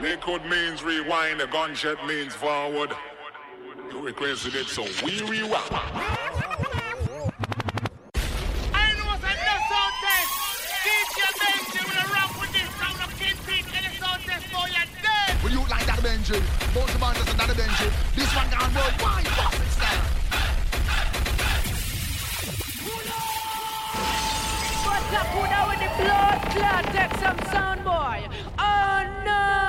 Liquid means rewind, a gunshot means forward. You requested it, so we rewind. Benji. Both the bands another Benji. This one gone worldwide. Fucking style. What's up, who now with the blood clot? Take some sound, boy. Oh no!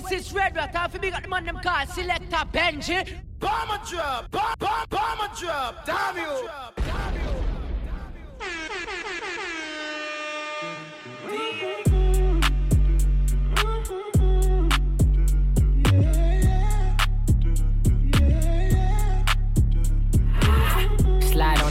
Well, this is Red Rat. Half big at the man them call Selector Benji. Bomber drop, bomb, bomb, bomber drop. Damn you.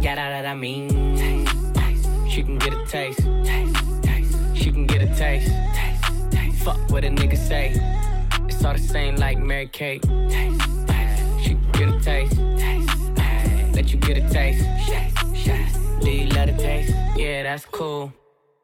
yeah, that, that I mean. She can get a taste. She can get a taste. Fuck what a nigga say. It's all the same like Mary Kate. She can get a taste. Let you get a taste. Do you let it taste? Yeah, that's cool.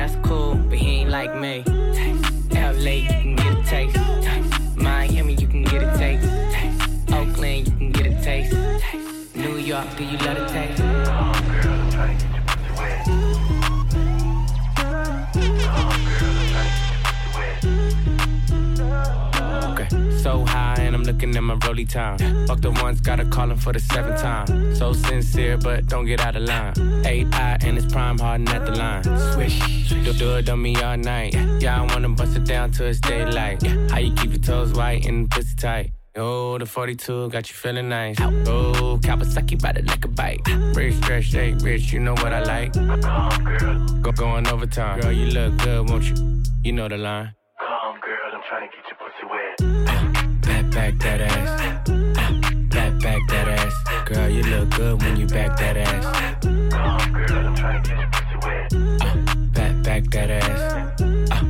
that's cool, but he ain't like me. LA, you can get a taste. Miami, you can get a taste. Oakland, you can get a taste. New York, do you love the taste? So high and I'm looking at my rolly time. Fuck the ones, gotta call him for the seventh time. So sincere, but don't get out of line. AI and it's prime harden at the line. Swish, do, do it on me all night. Yeah, I wanna bust it down till it's daylight. How you keep your toes white and pussy tight? Oh, the 42 got you feeling nice. Oh, Kawasaki bite it like a bite. Rich, stretch, shake, rich, you know what I like. Come, girl. Go going overtime. Girl, you look good, won't you? You know the line. Come, girl, I'm trying to get your pussy wet back that ass. Back, back that ass. Girl, you look good when you back that ass. Come on, girl, I'm trying to get your pussy wet. Uh, back, back that ass. Uh,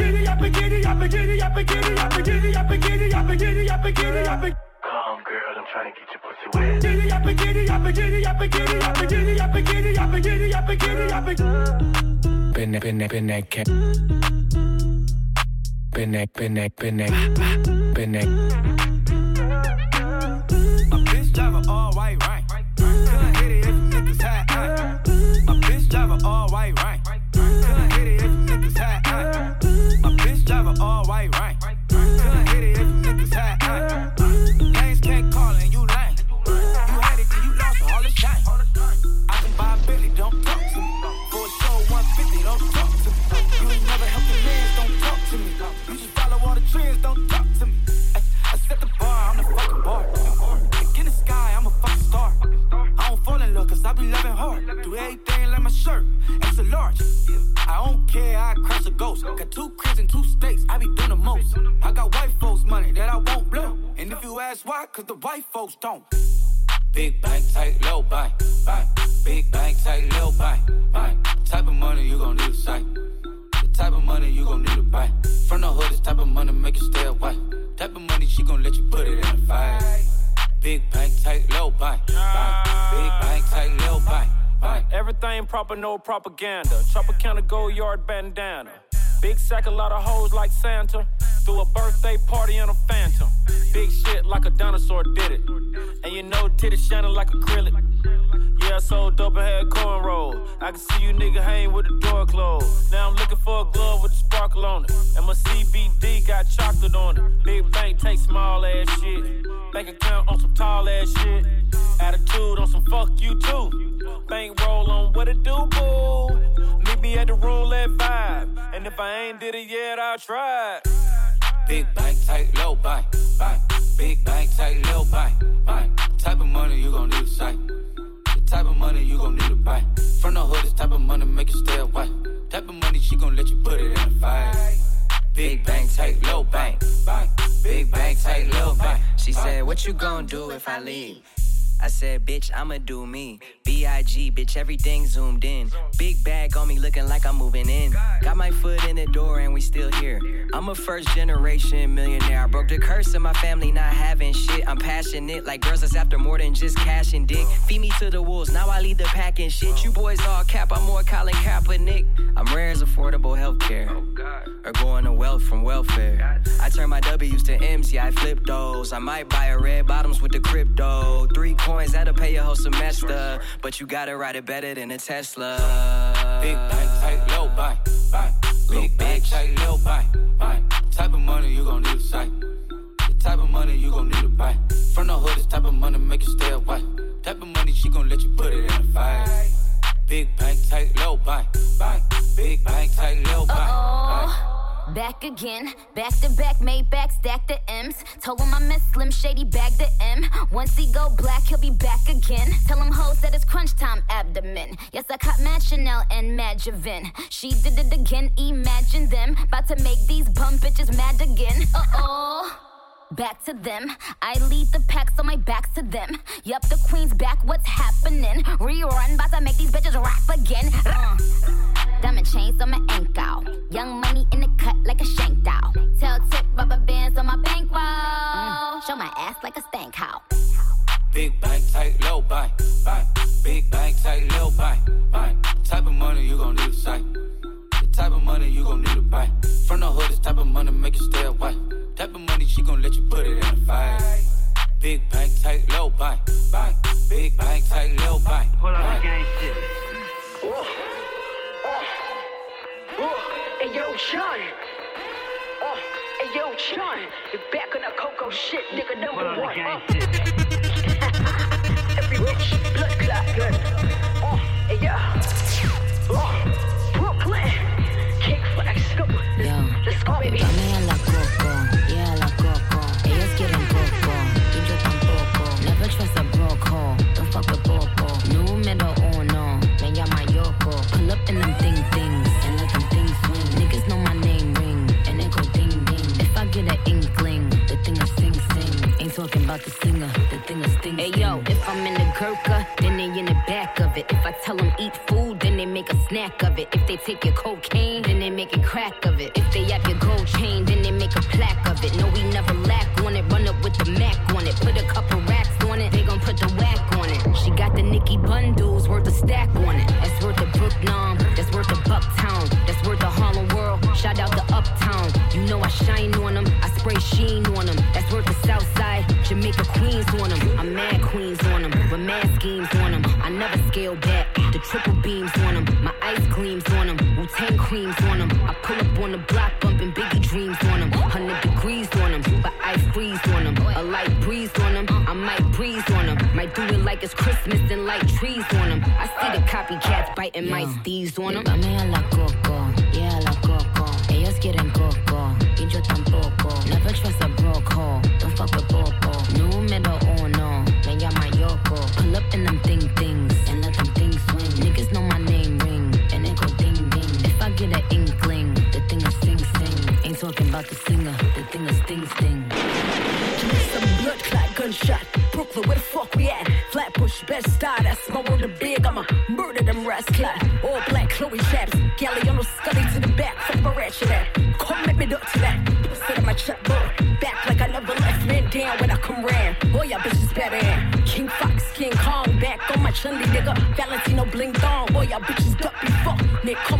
Giddy up, giddy up, giddy up, giddy up, giddy up, giddy up, giddy up, giddy up. Come, girl, I'm trying to get your pussy wet. Giddy up, giddy up, giddy up, giddy up, giddy up, giddy up, giddy up, giddy up. Been that, been that, been that cat. Been that, been that, been that, been that. Be doing the most. I got white folks' money that I won't blow. And if you ask why, cause the white folks don't. Big bank, tight, low bank, bank. Big bank, tight, low bank, bank. Type of money you gon' need a sight. The type of money you gon' need to buy. From the hood, this type of money make you stay away. Type of money she gon' let you put it in a fight. Big bank, tight, low bank, bank. Big bank, tight, low bank, bank. Everything proper, no propaganda. Chopper counter, go yard bandana. Big sack, a lot of hoes like Santa. Threw a birthday party in a phantom. Big shit like a dinosaur did it. And you know, titty shining like acrylic. Yeah, so dope, I had cornrow. I can see you nigga hang with the door closed. Now I'm looking for a glove with a sparkle on it. And my CBD got chocolate on it. Big bank take small ass shit. Bank account on some tall ass shit. Attitude on some fuck you too. Bank roll on what it do, boo. Meet me at the roulette vibe. And if I ain't did it yet, I'll try. Big bank, tight, low bank, bank. Big bank, tight, low bank, bank. Type of money you gon' need a sight. Type of money you gon' need to buy. From the hood, this type of money make you stay away. Type of money she gon' let you put it in a fight. Big bank, tight, low bank, bank. Big bank, tight, low bank. She said, What you gonna do if I leave? I said, bitch, I'ma do me. B.I.G., bitch, everything zoomed in. Big bag on me looking like I'm moving in. Got my foot in the door and we still here. I'm a first generation millionaire. I broke the curse of my family not having shit. I'm passionate like girls that's after more than just cash and dick. Feed me to the wolves, now I lead the pack and shit. You boys all cap, I'm more Colin Kaepernick. I'm rare as affordable healthcare. Or going to wealth from welfare. I turn my W's to M's, yeah, I flip those. I might buy a red bottoms with the crypto. Three coins, that'll pay your whole semester. But you gotta ride it better than a Tesla. Big bank, tight, low bank, bank. Big bank, tight, low bank, bank. Type of money you gon' need a sight. The type of money you gon' need to buy. From the hood, this type of money make you stay away. Type of money she gon' let you put it in a fight. Big bank, tight, low bank, bank. Big bank, tight, low bank, bank. Back again, back to back, made back, stack the M's. Told him I miss Slim Shady, bag the M. Once he go black, he'll be back again. Tell him hoes that it's crunch time abdomen. Yes, I caught Mad Chanel and Mad Javin. She did it again, imagine them. About to make these bum bitches mad again. Uh oh. Back to them. I lead the packs on my back's to them. Yup, the queen's back, what's happening? Rerun, about to make these bitches rap again. Uh. Diamond chains on my ankle. Young money in the cut like a shank doll. Tell tip rubber bands on my bankroll. Show my ass like a stank house. Big bank, tight, low bank, bank. Big bank, tight, low bank, bank. Type of money you gon' need a sight. The type of money you gon' need to buy. From the hood, this type of money make you stay away. Type of money she gon' let you put it in a fight. Big bank, tight, low bank, bank. Big bank, tight, low bank. Pull out the gang shit. Hey yo, Sean. Oh, hey yo, Sean. You're back on the Coco shit, nigga number one. Uh, every rich talking about the singer, the thing is sting. Hey yo, if I'm in the Gurkha, then they in the back of it. If I tell them eat food, then they make a snack of it. If they take your cocaine, then they make a crack of it. If they have your gold chain, then they make a plaque of it. No, we never lack on it. Run up with the Mac on it. Put a couple racks on it. They gon' put the whack on it. She got the Nikki bundles worth a stack on it. That's worth a Brooklyn. That's worth a Bucktown. That's worth a Harlem World. Shout out to Uptown. You know I shine on them. I spray sheen triple beams on them. My ice creams on them. Wu Tang creams on them. I pull up on the block bumping Biggie dreams on them. 100 degrees on them. But I freeze on them. A light breeze on them. I might breeze on them. Might do it like it's Christmas and light trees on them. I see the copycats biting my steez on them. Dame a la coco, get an inkling, the thing is sing sing. Ain't talking about the singer, the thing is sting sting. Give me some blood clot gunshot. Brooklyn, where the fuck we at? Flatbush, best star, that's my word of big. I'ma murder them rats clot. All black Chloe chaps. Galliano Scully to the back. Fuck my ratchet at. Come me duck to that. Sit in my chat book. Back like I never left man down when I come round. Boy, y'all bitches better King Fox, King Kong. Back on my chundy nigga. Valentino bling dong. Boy, y'all bitches duck be fuck. Nick, come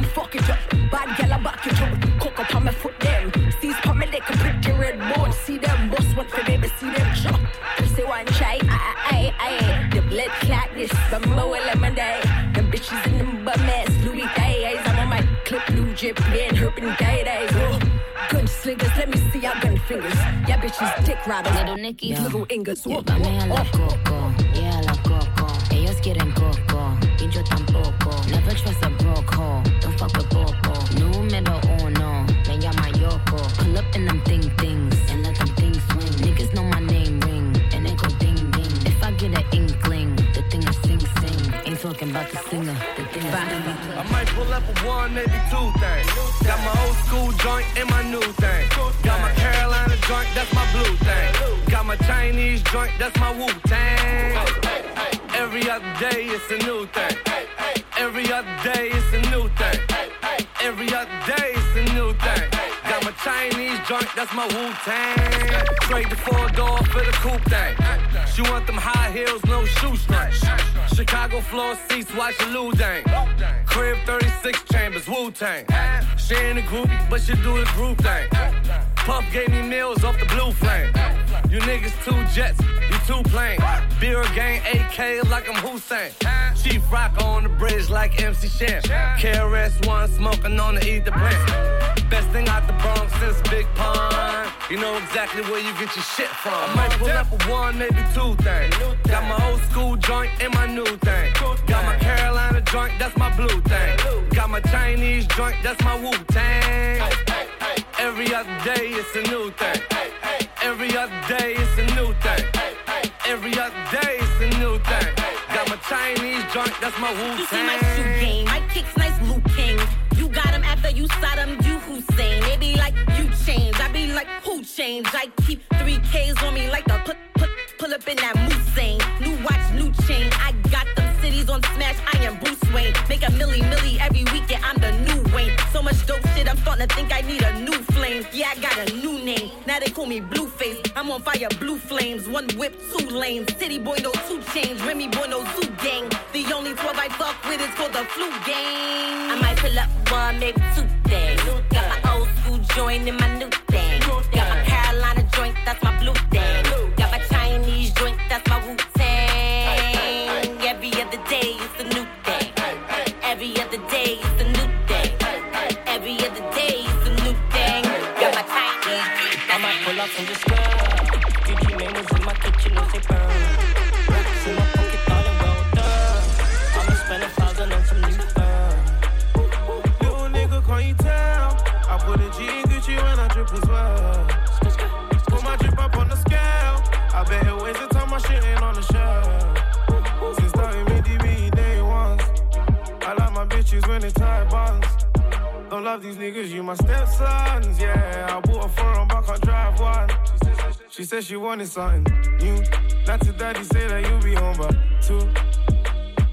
and herping day days. Gun slingers, let me see your gun fingers. Yeah, bitches dick riders. Little Nicky. Little Ingers. Oh, Dame a la coco, yeah, a la coco. Ellos quieren coco, y yo tampoco. Never trust a broke hoe, don't fuck with popo. Número uno, me llama Yoko. Pull up in them thing things, and let them things swing. Niggas know my name ring, and it go ding ding. If I get an inkling, the thing is sing sing. Ain't talking about the singer, I might pull up a one, maybe two things. Got my old school joint and my new thing. Got my Carolina joint, that's my blue thing. Got my Chinese joint, that's my Wu Tang. Every other day it's a new thing. Every other day it's a new thing. Every other day it's a new thing. Got my Chinese joint, that's my Wu Tang. Trade the four door for the coupe thing. She want them high heels, no shoestrings. Chicago floor seats, watch the Lou Dang. Crib 36 chambers, Wu Tang. She ain't a groupie, but she do the group thing. Puff gave me meals off the blue flame. You niggas two jets, you two planes. Beer gang AK like I'm Hussein. Chief Rock on the bridge like MC Shan. KRS One smoking on the ether plant. Best thing out the Bronx since Big Pun. You know exactly where you get your shit from. I might pull up a one, maybe two things. Got my old school joint and my new thing. Got my Carolina joint, that's my blue thing. Got my Chinese joint, that's my Wu Tang. Every other day it's a new thing. Every other day it's a new thing. Every other day it's a new thing. Got my Chinese joint, that's my Wu Tang. You see my shoe game, my kicks nice you him, you Hussein. They be like, you change. I be like, who changed? I keep three Ks on me like the put, put, pull up in that Moussain. New watch, new chain. I got them on smash, I am Bruce Wayne. Make a milli, milli every weekend, I'm the new Wayne. So much dope shit, I'm starting to think I need a new flame. Yeah, I got a new name. Now they call me Blueface. I'm on fire, blue flames. One whip, two lanes. City boy, no two chains. Remy boy, no zoo gang. The only 12 I fuck with is called the flu gang. I might pull up one, maybe two things. Got my old school joint in my new thing. Got my Carolina joint, that's my blue thing. Got my Chinese joint, that's my Wu that's my love these niggas, you my stepsons, yeah. I bought a foreign, but can't drive one. She said she wanted something new. Not to daddy say that you'll be home by two.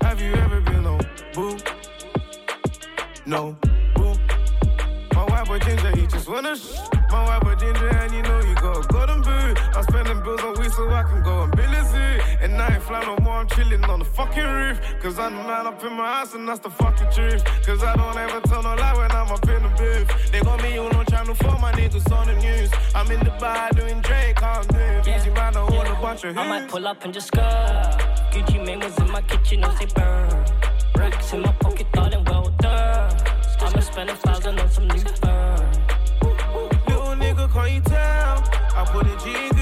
Have you ever been on boo? No, boo. My wife boy ginger, he just wanna sh. My wife boy ginger, and you know you got a golden boot. I'm spending bills on weed so I can go. And I ain't fly no more, I'm chilling on the fucking roof. Cause I'm the man up in my house, and that's the fucking truth. Cause I don't ever tell no lie when I'm up in the booth. They got me on no channel 4, my niggas on the news. I'm in the bar doing Drake, I'm doing Easy man, I hold a bunch of hits. I might pull up and just go. Gucci Mane was in my kitchen, no say burn. Racks in my pocket, darling, well done. I'ma spend a thousand on some new fur. Little nigga, can't you tell? I put a G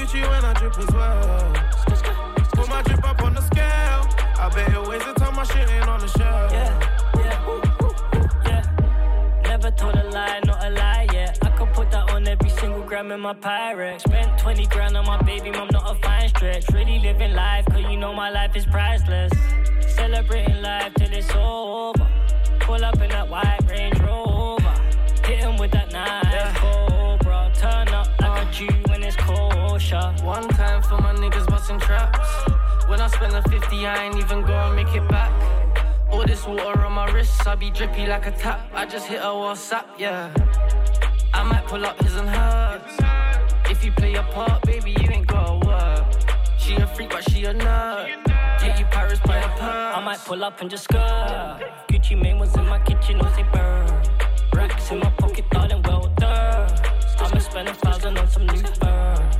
gram in my Pyrex. Spent 20 grand on my baby mom, not a fine stretch. Really living life, cause you know my life is priceless. Celebrating life till it's over. Pull up in that white Range Rover. Hit him with that nice cobra. Turn up like a G when it's kosher. One time for my niggas busting traps. When I spend the 50, I ain't even gonna make it back. All this water on my wrists, I be drippy like a tap. I just hit a WhatsApp, yeah. I might pull up his and hers. If you play your part, baby, you ain't gotta work. She a freak, but she a nerd. Get you Paris by the purse. I might pull up and just go. Gucci Mane was in my kitchen, no say burn. Racks in my pocket, darling, well done. I'ma spend a thousand on some new fur.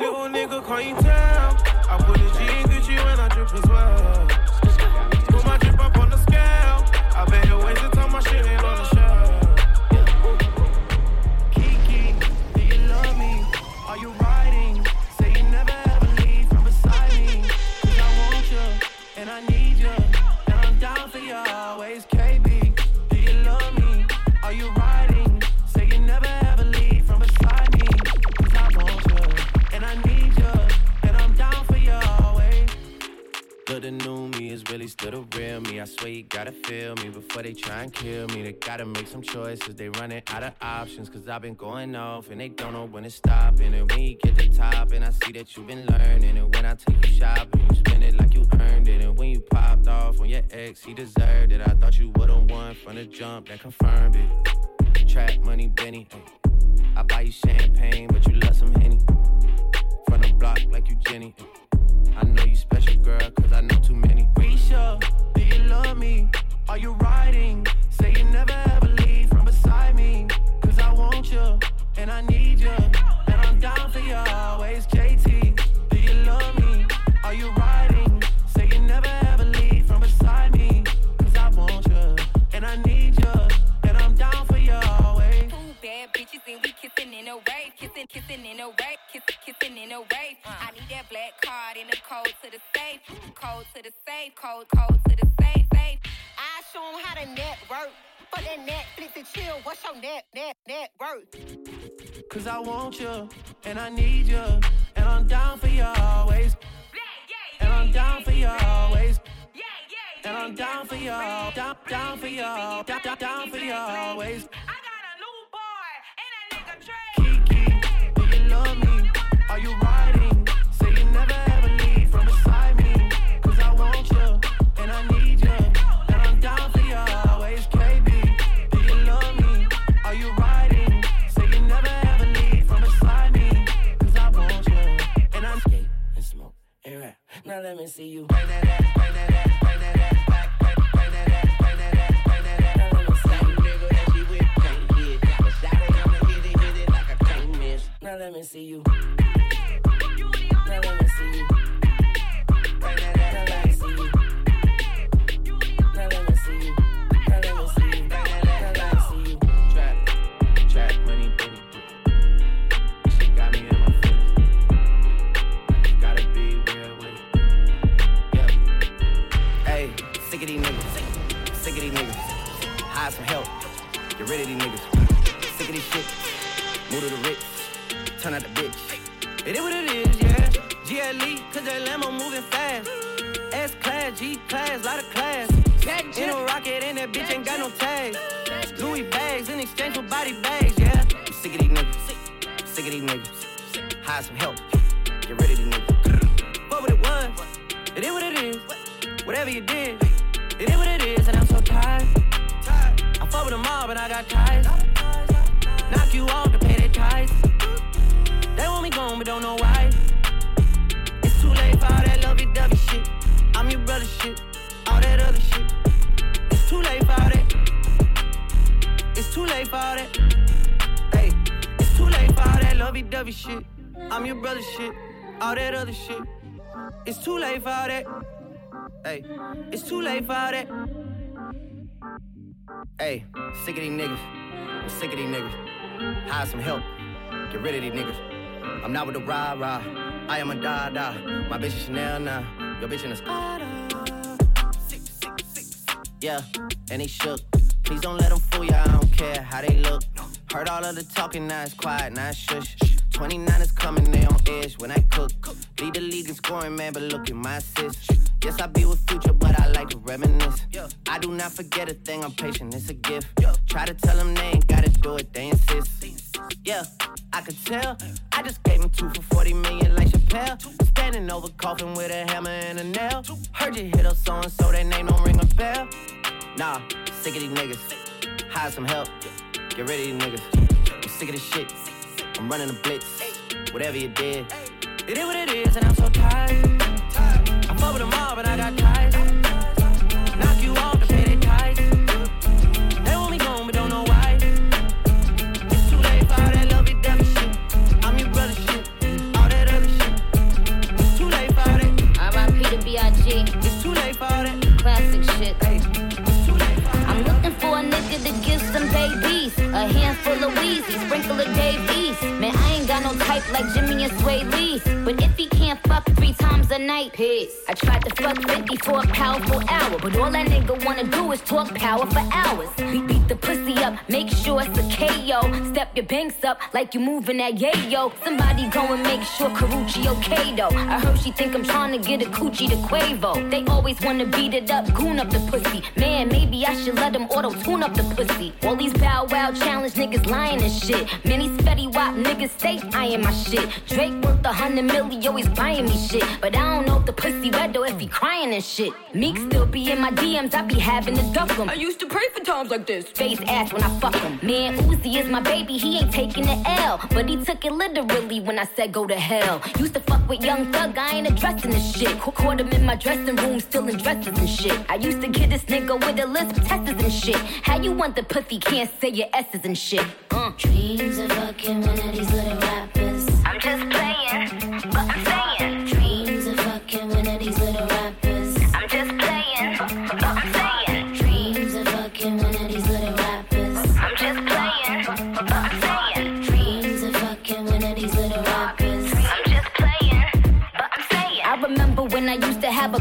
Little nigga, can't you tell? I put a G in Gucci when I drip as well. Kill me. They gotta make some choices. They running out of options. Cause I've been going off and they don't know when to stop. And when you get the top, and I see that you've been learning. And when I take you shopping, you spend it like you earned it. And when you popped off on your ex, he deserved it. I thought you would've won from the jump that confirmed it. Trap money, Benny. I buy you champagne, but you love some Henny. From the block like you Jenny. I know you special, girl, cause I know too many. Risha, do you love me? Are you riding? Say you never ever leave from beside me. Cause I want you, and I need you, and I'm down for you always. JT, do you love me? Are you riding? Say you never ever leave from beside me. Cause I want you, and I need you, and I'm down for you always. Two bad bitches and we kissing in a wave, kissing, kissing in a wave, kissing, kissing in a wave. Uh. I need that black card and the code to the safe, code to the safe, code, code to the safe, safe. I show 'em how to network. For that Netflix and chill, what's your net, net, net worth? Cause I want you, and I need you, and I'm down for you always. And I'm down for you always. And I'm down for you, down, down for you, down, down, down for you always. Kiki, do you love me? Are you riding? Now let me see you. Now let me see you. Rid of these niggas. Sick of this shit. Move to the rich. Turn out the bitch. It is what it is, yeah. GLE, cause that Lambo moving fast. S class, G class, lot of class. In a rocket, and that bitch ain't got no tags. Louis bags in exchange for body bags, yeah. I'm sick of these niggas. Sick of these niggas. hire some help. Get rid of these niggas. What would it was? It is what it is. Whatever you did, it is what it is, and I'm so tired. I with them all, but I got ties. Knock you off to pay their ties. They want me gone, but don't know why. It's too late for all that lovey-dovey shit. I'm your brother shit. All that other shit. It's too late for all that. It's too late for all that. Hey, it's too late for all that lovey-dovey shit. I'm your brother shit. All that other shit. It's too late for all that. Hey, it's too late for all that. Hey, sick of these niggas. I'm sick of these niggas. Hire some help. Get rid of these niggas. I'm not with the rah rah. I am a da da. My bitch is Chanel now. Your bitch in a Spada. Yeah, and they shook. Please don't let them fool ya. I don't care how they look. Heard all of the talking, now it's quiet, now it's shush. 29 is coming, they on edge when I cook. Lead the league in scoring, man, but look at my assist. Yes, I be with future, but I like to reminisce. I do not forget a thing, I'm patient, it's a gift. Try to tell them they ain't gotta do it, they insist. Yeah, I could tell. I just gave him two for 40 million like Chappelle. Standing over coffin with a hammer and a nail. Heard you hit up so and so, that name don't ring a bell. Nah, sick of these niggas. Hire some help. Get rid of these niggas. I'm sick of this shit. I'm running a blitz. Whatever you did, it is what it is, and I'm so tired. I fuck with them all, but I got ties. Knock you off to pay their ties. They want me gone, but don't know why. It's too late for all that lovey-dovey shit. I'm your brother shit. All that other shit. It's too late for all that. R.I.P. to B.I.G. It's too late for all that. Classic shit. I'm looking for a nigga to give some babies. A handful of Weezy, sprinkle of Dave Type like Jimmy and Sway Lee. But if he can't fuck three times a night, piss. I tried to fuck 50 for a powerful hour. But all that nigga wanna do is talk power for hours. Beat, beat the pussy up, make sure it's a KO. Step your banks up like you moving that yayo. Somebody go and make sure Karuchi okay though. I heard she think I'm trying to get a coochie to Quavo. They always wanna beat it up, goon up the pussy. Man, maybe I should let them auto tune up the pussy. All these bow wow challenge niggas lying and shit. Many Fetty Wap niggas stay eyeing my shit. Drake worth a hundred million, milli, always buying me shit. But I don't know if the pussy wet though if he crying and shit. Meek still be in my DMs, I be having to duck him. I used to pray for times like this. Face ass when I fuck him. Man, Uzi is my baby, he ain't taking the L. But he took it literally when I said go to hell. Used to fuck with Young Thug, I ain't addressing this shit. Ca- Caught him in my dressing room, still in dresses and shit. I used to get this nigga with a list of testers and shit. How you want the pussy, can't say your S's and shit. Uh. Dreams of fucking one of these little I'm just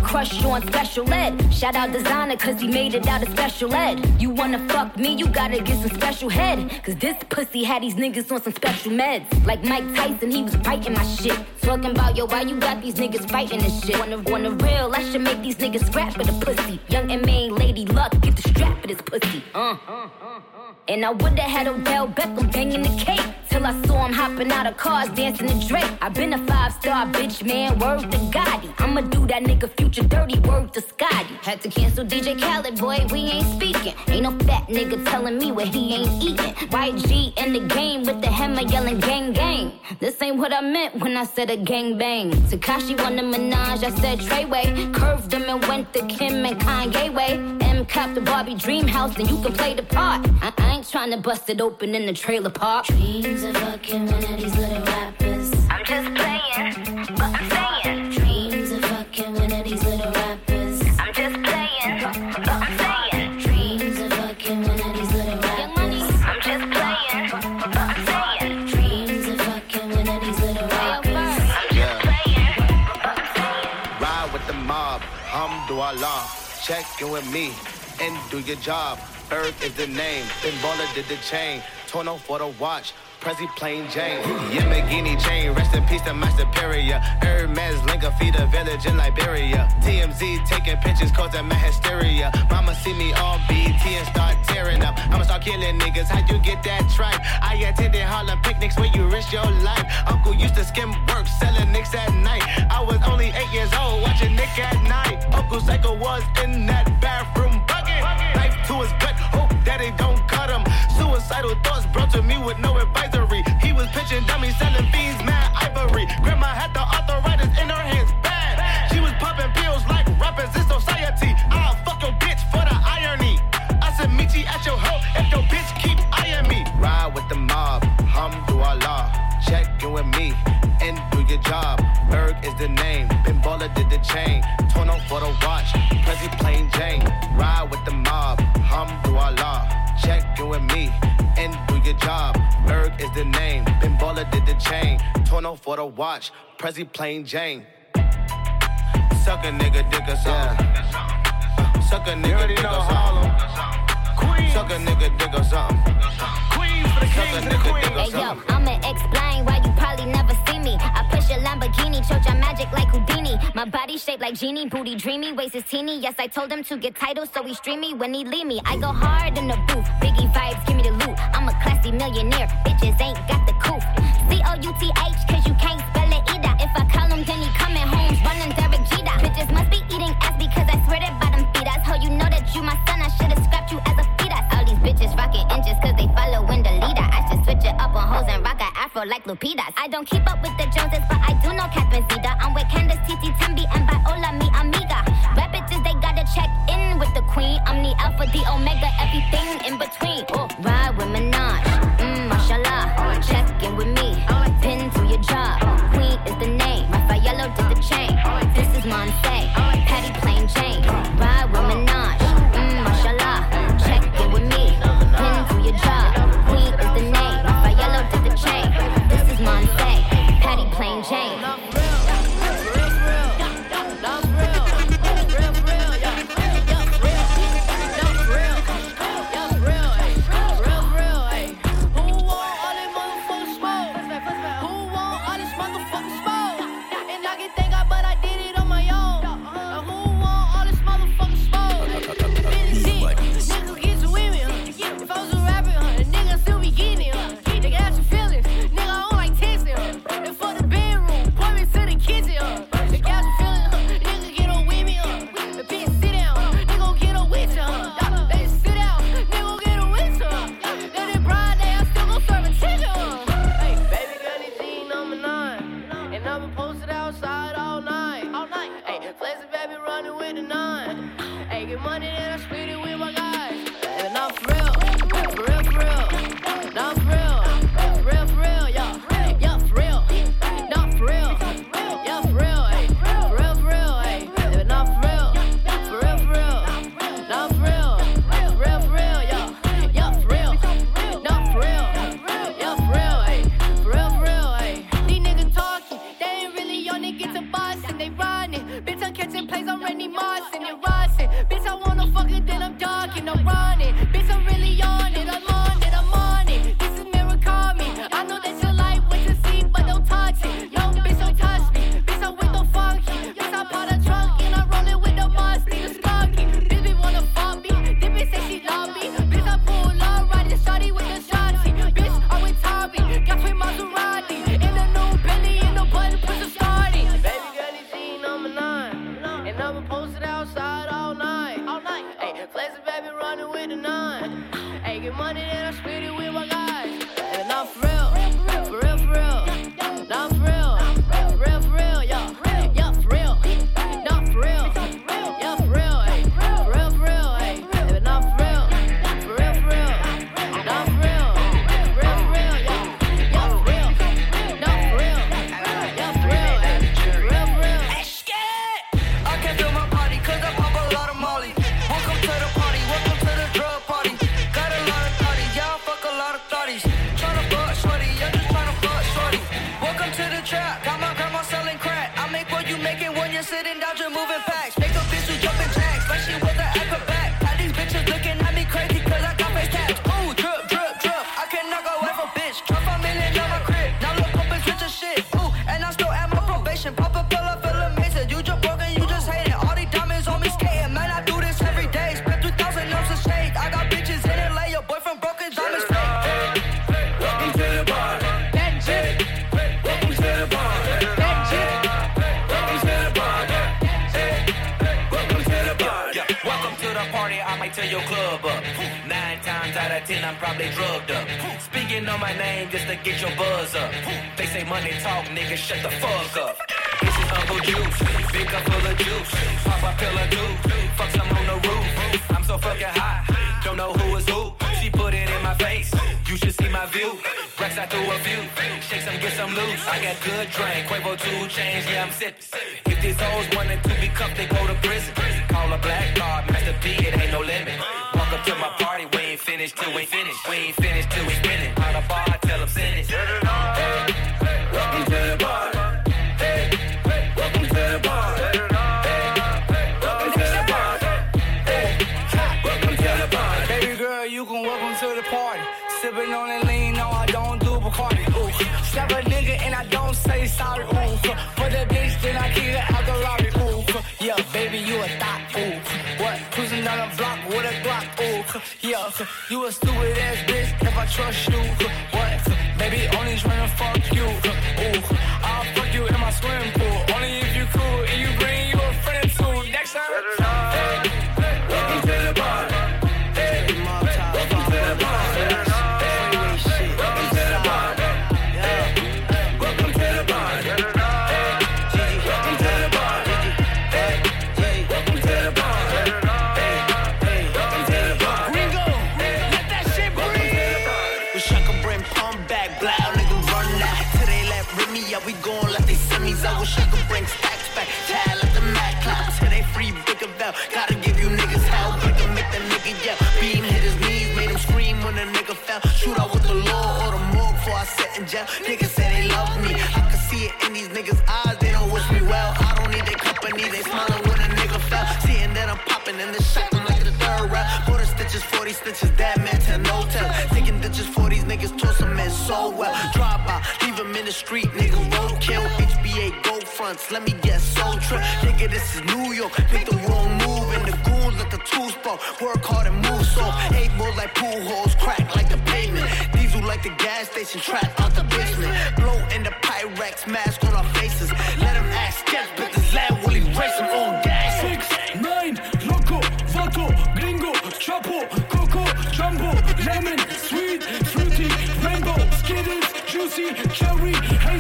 crush on special ed. Shout out designer, cause he made it out of special ed. You wanna fuck me, you gotta get some special head. Cause this pussy had these niggas on some special meds. Like Mike Tyson, he was biting my shit. Talking about, yo, why you got these niggas fighting this shit? The, on the real, I should make these niggas scrap for the pussy. Young and main lady luck, get the strap for this pussy. Uh. And I woulda had Odell Beckham banging the cake. Till I saw him hopping out of cars, dancing to Drake. i been a five star bitch, man, word to Gotti. I'ma do that nigga future dirty, word to Scotty. Had to cancel DJ Khaled, boy, we ain't speaking. Ain't no fat nigga telling me what he ain't eating. YG in the game with the hammer yelling gang gang. This ain't what I meant when I said a gang bang. Takashi won the Minaj, I said Treyway. Curved him and went the Kim and Kanye way. M cop the Barbie dream house, then you can play the part. I, I ain't trying to bust it open in the trailer park. Dreams of fucking one of these little rappers. Check in with me and do your job. Earth is the name, then baller did the chain. Tono for the watch. Prezi plain Jane, Yamagini chain, rest in peace to my superior. Hermes Linka feed a village in Liberia. TMZ taking pictures causing my hysteria. Mama see me on BT and start tearing up. I'ma start killing niggas. How'd you get that tripe? I attended Harlem picnics where you risk your life. Uncle used to skim work, selling nicks at night. I was only eight years old, watching Nick at night. Uncle Psycho was in that bathroom bucket. Knife to his gut, hope daddy don't cut him. Suicidal thoughts brought to me with no advisory. He was pitching dummies, selling fiends, mad ivory. Grandma had the arthritis in her hands, bad. She was popping pills like rappers in society. I'll fuck your bitch for the irony. I said, meet you at your hoe if your bitch keep eyeing me. Ride with the mob, hum do Allah. Check in with me and do your job. Berg is the name, Ben Baller did the chain. Torn off for the watch, Prezi plain Jane. Ride with the job. Berg is the name, Ben Baller did the chain. Torn for the watch, Prezi plain Jane. Suck a nigga, dick or something. Suck a nigga, dick or something. Suck a nigga, dick or something. Suck a nigga, dick or Hey yo. I'ma explain why you probably never me. I push a Lamborghini, choke your magic like Houdini. My body shaped like genie, booty dreamy, waist is teeny. Yes, I told him to get titles, so he stream me when he leave me. I go hard in the booth, biggie vibes, give me the loot. I'm a classy millionaire, bitches ain't got the coup. C O U T H, cause you can't spell it either. If I call him, then he coming home, running Derek Jeter. Bitches must be eating ass because I swear that bottom feed us. Ho, you know that you my son, I should've scrapped you as a fetus. All these bitches rocking inches cause they following the leader. I should switch it up on hoes and like Lupitas. I don't keep up with the Joneses, but I do know Catherine Zeta. I'm with Candace, Titi, Tembi, and Viola, mi amiga. Rap bitches, they gotta check in with the queen. I'm the alpha, the omega, everything in between. Oh, ride You a stupid ass bitch if I trust you. What? Baby, only trying to fuck you. Ooh, I'll fuck you in my swimming pool. Only Niggas say they love me. I can see it in these niggas' eyes. They don't wish me well. I don't need their company. They smiling when a nigga fell. Seeing that I'm popping in the shot. I'm like the third round. Border stitches, 40 stitches. That man tell no tell. Taking ditches for these niggas. Toss them in so well. Drive by, leave them in the street. Nigga roadkill. HBA go fronts. Let me get so trip. Nigga, this is New York. Make the wrong move. And the goons let the tools fall. Work hard and move so. Eight more like pool holes. Crack like the pavement. These who like the gas station trap.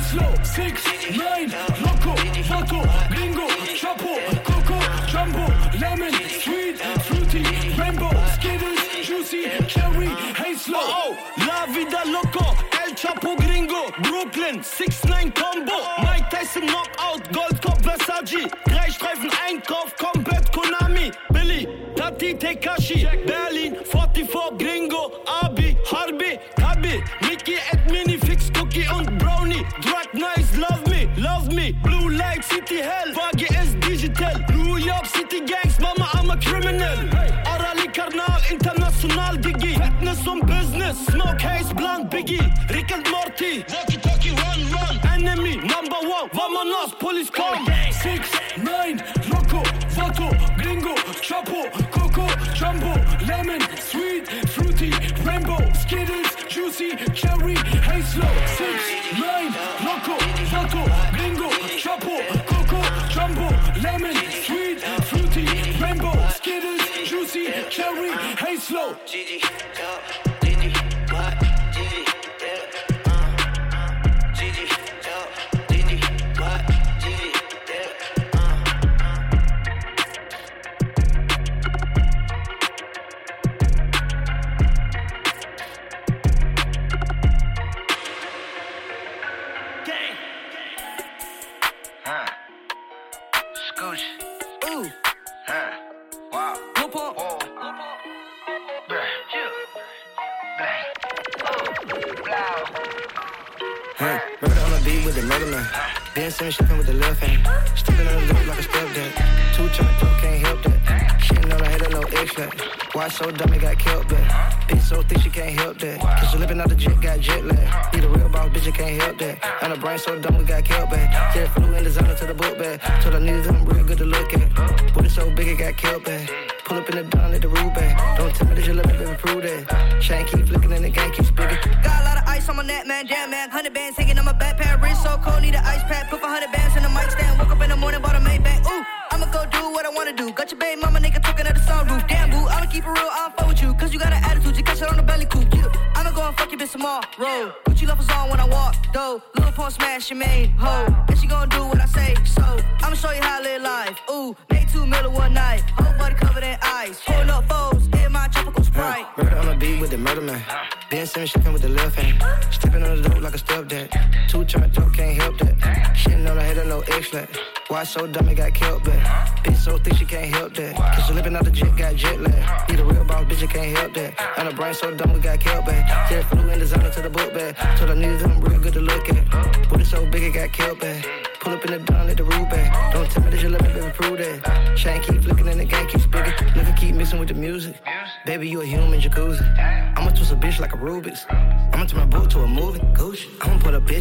slow, six, nine, loco, fato, gringo, chapo, coco, jumbo, lemon, sweet, fruity, rainbow, skittles, juicy, cherry, hey slow. Oh, oh, la vida loco, el chapo gringo, Brooklyn, six, nine combo, Mike Tyson knockout, Goldkopf, Versace, drei Streifen Einkauf, komplett Konami, Billy, Tati Tekashi, Berlin, 44 gringo, Abi, Harbi, Kabi, city hell. Vage is digital. New York city gangs mama I'm a criminal. Arali karnaval international diggy Fatness on business. Smoke haze blunt biggie. Rick and Morty. Walkie talkie run run. Enemy number one. Vamonos police call. Six nine Loco Vato Gringo Chapo Coco Jumbo Lemon Sweet Fruity Rainbow Skittles Juicy Cherry Hazel, Six juicy, cherry, hey slow. GG, so dumb we got killed, but yeah,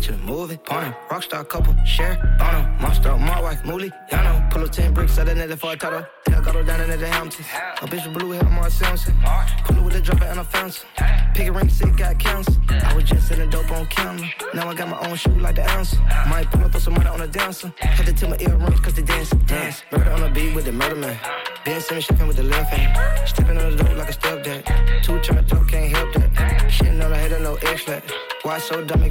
In a movie. Porn. Rockstar couple. Share. On them. Monster. My wife. Mooly. Yano. Pull up 10 bricks. Sell that for a title. Hell got down in the Hamptons. A bitch with blue hair. Mark Simpson. Pull it with a dropper and a fountain. Pick a ring. Sick. Got cancer. I was just selling dope on camera. Now I got my own shoe like the answer. Might pull up for some money on a dancer. Had to tell my earrings cause they dance. Dance. Murder on the beat with the murder man. Ben Simmons shipping with the left hand. Stepping on the dope like a step stepdad. Two turned up, can't help that. Shitting on her head of no X-flat. Why so dumb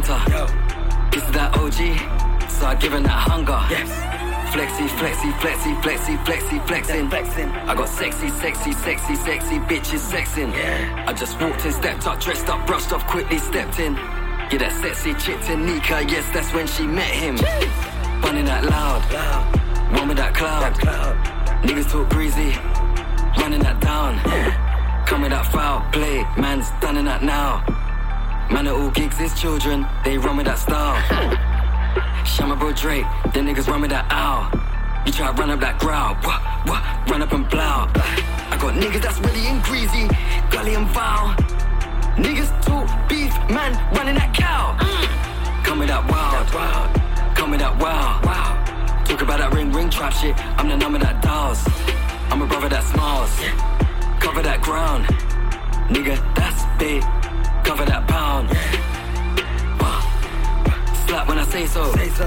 That stunter. This is that OG. So I give giving that hunger. Yes. Flexy, flexy, flexy, flexy, flexy, flexing. I got sexy, sexy, sexy, sexy bitches sexing. I just walked in, stepped up, dressed up, brushed off, quickly stepped in. Yeah, that sexy chick to Nika, yes, that's when she met him. Bunning that loud, one with that cloud. cloud Niggas talk breezy, running that down. Come with that foul play, man's done in that now. Man at all gigs is children, they run with that style. Shama bro Drake, the niggas run with that owl. You try to run up that growl, wah, wah, run up and blow. I got niggas that's really and greasy, gully and foul. Niggas talk beef, man, running that cow. Come with that wild, wild, come with that wow. wow. Talk about that ring, ring trap shit. I'm the number that dials. I'm a brother that smiles. Cover that ground, nigga, that's big. Cover that pound. Slap when I say so. Say so.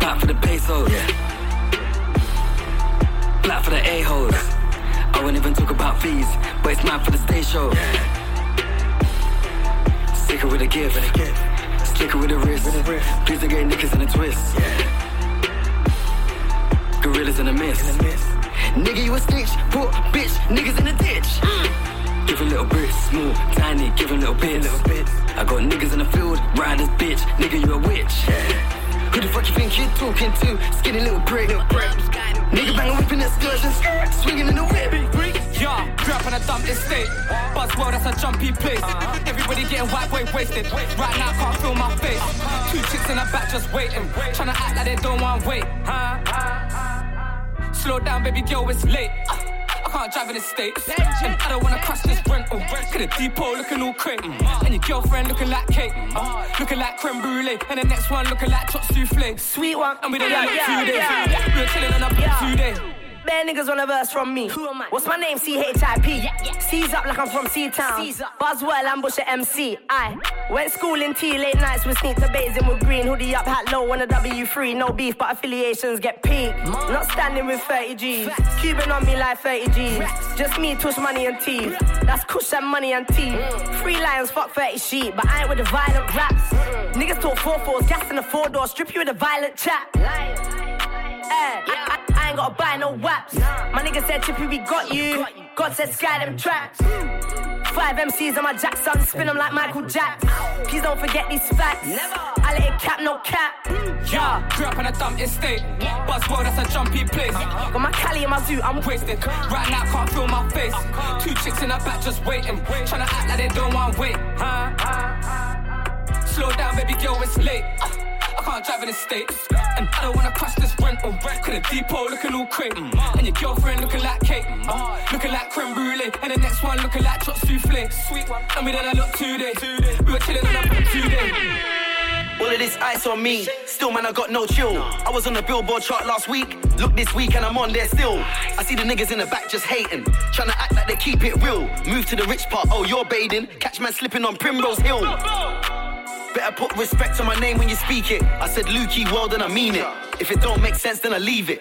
Back for the pesos. Black for the a-holes. I won't even talk about fees, but it's mad for the stage show. Sticker with a gift. Sticker with a wrist. Please don't get niggas in a twist. Gorillas in a mist. Nigga, you a snitch. Put bitch, niggas in a ditch. Mm. Give a little bit, small, tiny, give a little bit. Little bit. I got niggas in the field, riders, bitch. Nigga, you a witch. Who the fuck you think you're talking to? Skinny little prick. Nigga banging whipping excursions, swinging in the whip. Yeah, grew up on a dumb estate. Buzzwell, that's a jumpy place. Everybody getting white boy wasted. Right now, can't feel my face. Two chicks in the back just waiting. Trying to act like they don't want to wait. Huh? Slow down, baby girl, it's late. Can't drive in the States. And I don't wanna crash this rental. Cause the depot looking all crate. And your girlfriend looking like cake. Looking like creme brulee. And the next one looking like chop souffle. Sweet one. And we don't Yeah, like yeah, two days. We were chilling on a Yeah. two day. Bare niggas want a verse from me. Who am I? What's my name? C-H-I-P. yeah Seize up like I'm from C-Town. Buzzwell, ambush a MC. I went school in T, late nights with sneak to bathing with green. Hoodie up, hat low on a W3. No beef, but affiliations get peak. Not standing with 30 G's. Cuban on me like 30 G's. Just me, tush money and teeth. That's kush and money and tea. Mm. Free lions, fuck 30 sheep. But I ain't with the violent raps. Mm. Niggas talk 4 fours, gas in the four door. Strip you with a violent chat. Eh, I, I, I ain't gotta buy no waps. My nigga said, Chippy, we got you. God said, sky them tracks. Five MCs on my Jackson, spin them like Michael Jack. Please don't forget these facts. I let it cap, no cap. Yeah, grew up in a dumb estate. Buzzword, that's a jumpy place. Got my Cali in my zoo, I'm wasted. Right now, can't feel my face. Two chicks in the back just waiting. Tryna act like they don't want wait. Slow down, baby girl, it's late. I can't drive in the States. And I don't wanna crash this rental. Cause the depot looking all crate. And your girlfriend looking like cake. Looking like creme brulee. And the next one looking like chop souffle. Sweet one. And we done a lot today. We were chilling on a boat today. All of this ice on me, still man, I got no chill. I was on the billboard chart last week, look this week and I'm on there still. I see the niggas in the back just hating, trying to act like they keep it real. Move to the rich part, oh, you're bathing. Catch man slipping on Primrose Hill. Better put respect on my name when you speak it. I said Lukey, well, then I mean it. If it don't make sense, then I leave it.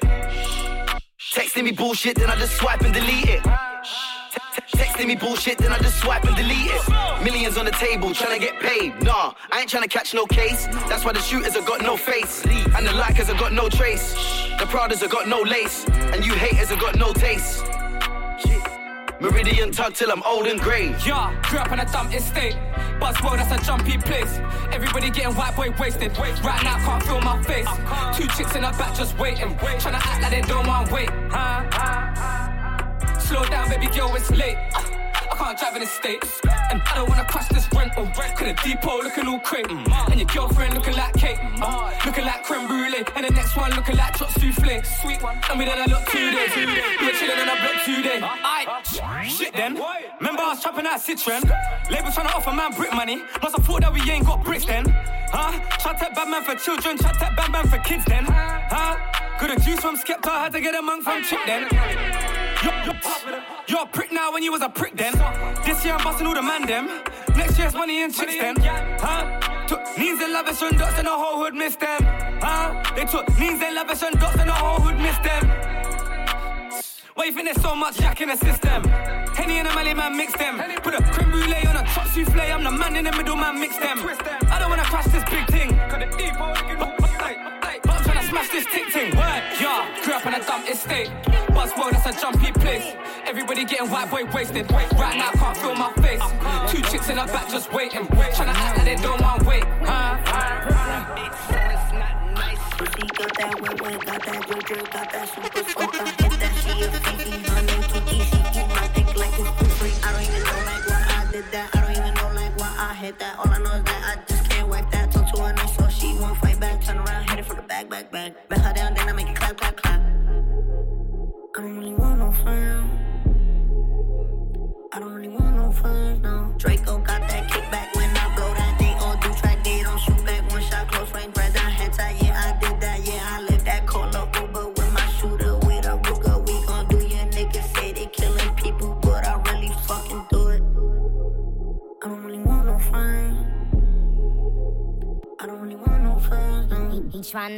Texting me bullshit, then I just swipe and delete it. Texting me bullshit, then I just swipe and delete it. Millions on the table, trying to get paid. Nah, I ain't trying to catch no case. That's why the shooters have got no face. And the likers have got no trace. The Pradas have got no lace. And you haters have got no taste. Meridian tug till I'm old and grey. Yeah, grew up in a dumb estate. Buzzword, that's a jumpy place. Everybody getting white boy wasted. Right now, can't feel my face. Two chicks in the back just waiting. Trying to act like they don't want wait. Slow down, baby girl, it's late. I can't drive in the States. And I don't wanna crash this rental. Cause the depot looking all crate. And your girlfriend looking like cake. Looking like creme brulee. And the next one looking like chop souffle. Sweet one. And we done a look today. We were chilling in a block today. Aight, shit then. Remember I was trapping out Citroen. Label trying to offer man brick money. Must have thought that we ain't got bricks then. Huh? Shot at man for children, shot at man for kids then. Huh? Got a juice from Skepta, had to get a monk from Chip then. You're, a prick now when you was a prick then. This year I'm busting all the man them. Next year's money and chicks then. Huh? Took Neens and lavish and dots and the whole hood missed them. Huh? They took Neens and lavish and dots and the whole hood missed them. Why you think there's so much jack in the system? Henny and a Mally man mix them. Put a creme brulee on a chop souffle. I'm the man in the middle man mix them. I don't wanna crash this big thing. But I'm tryna smash this tick ting. Word, up in a dumb estate. Buzzword, that's a jumpy place. Everybody getting white boy wasted. Right now, can't feel my face. Two chicks in the back just waiting. Tryna act like they don't want wait. Pussy got that wet, got that ginger, got that super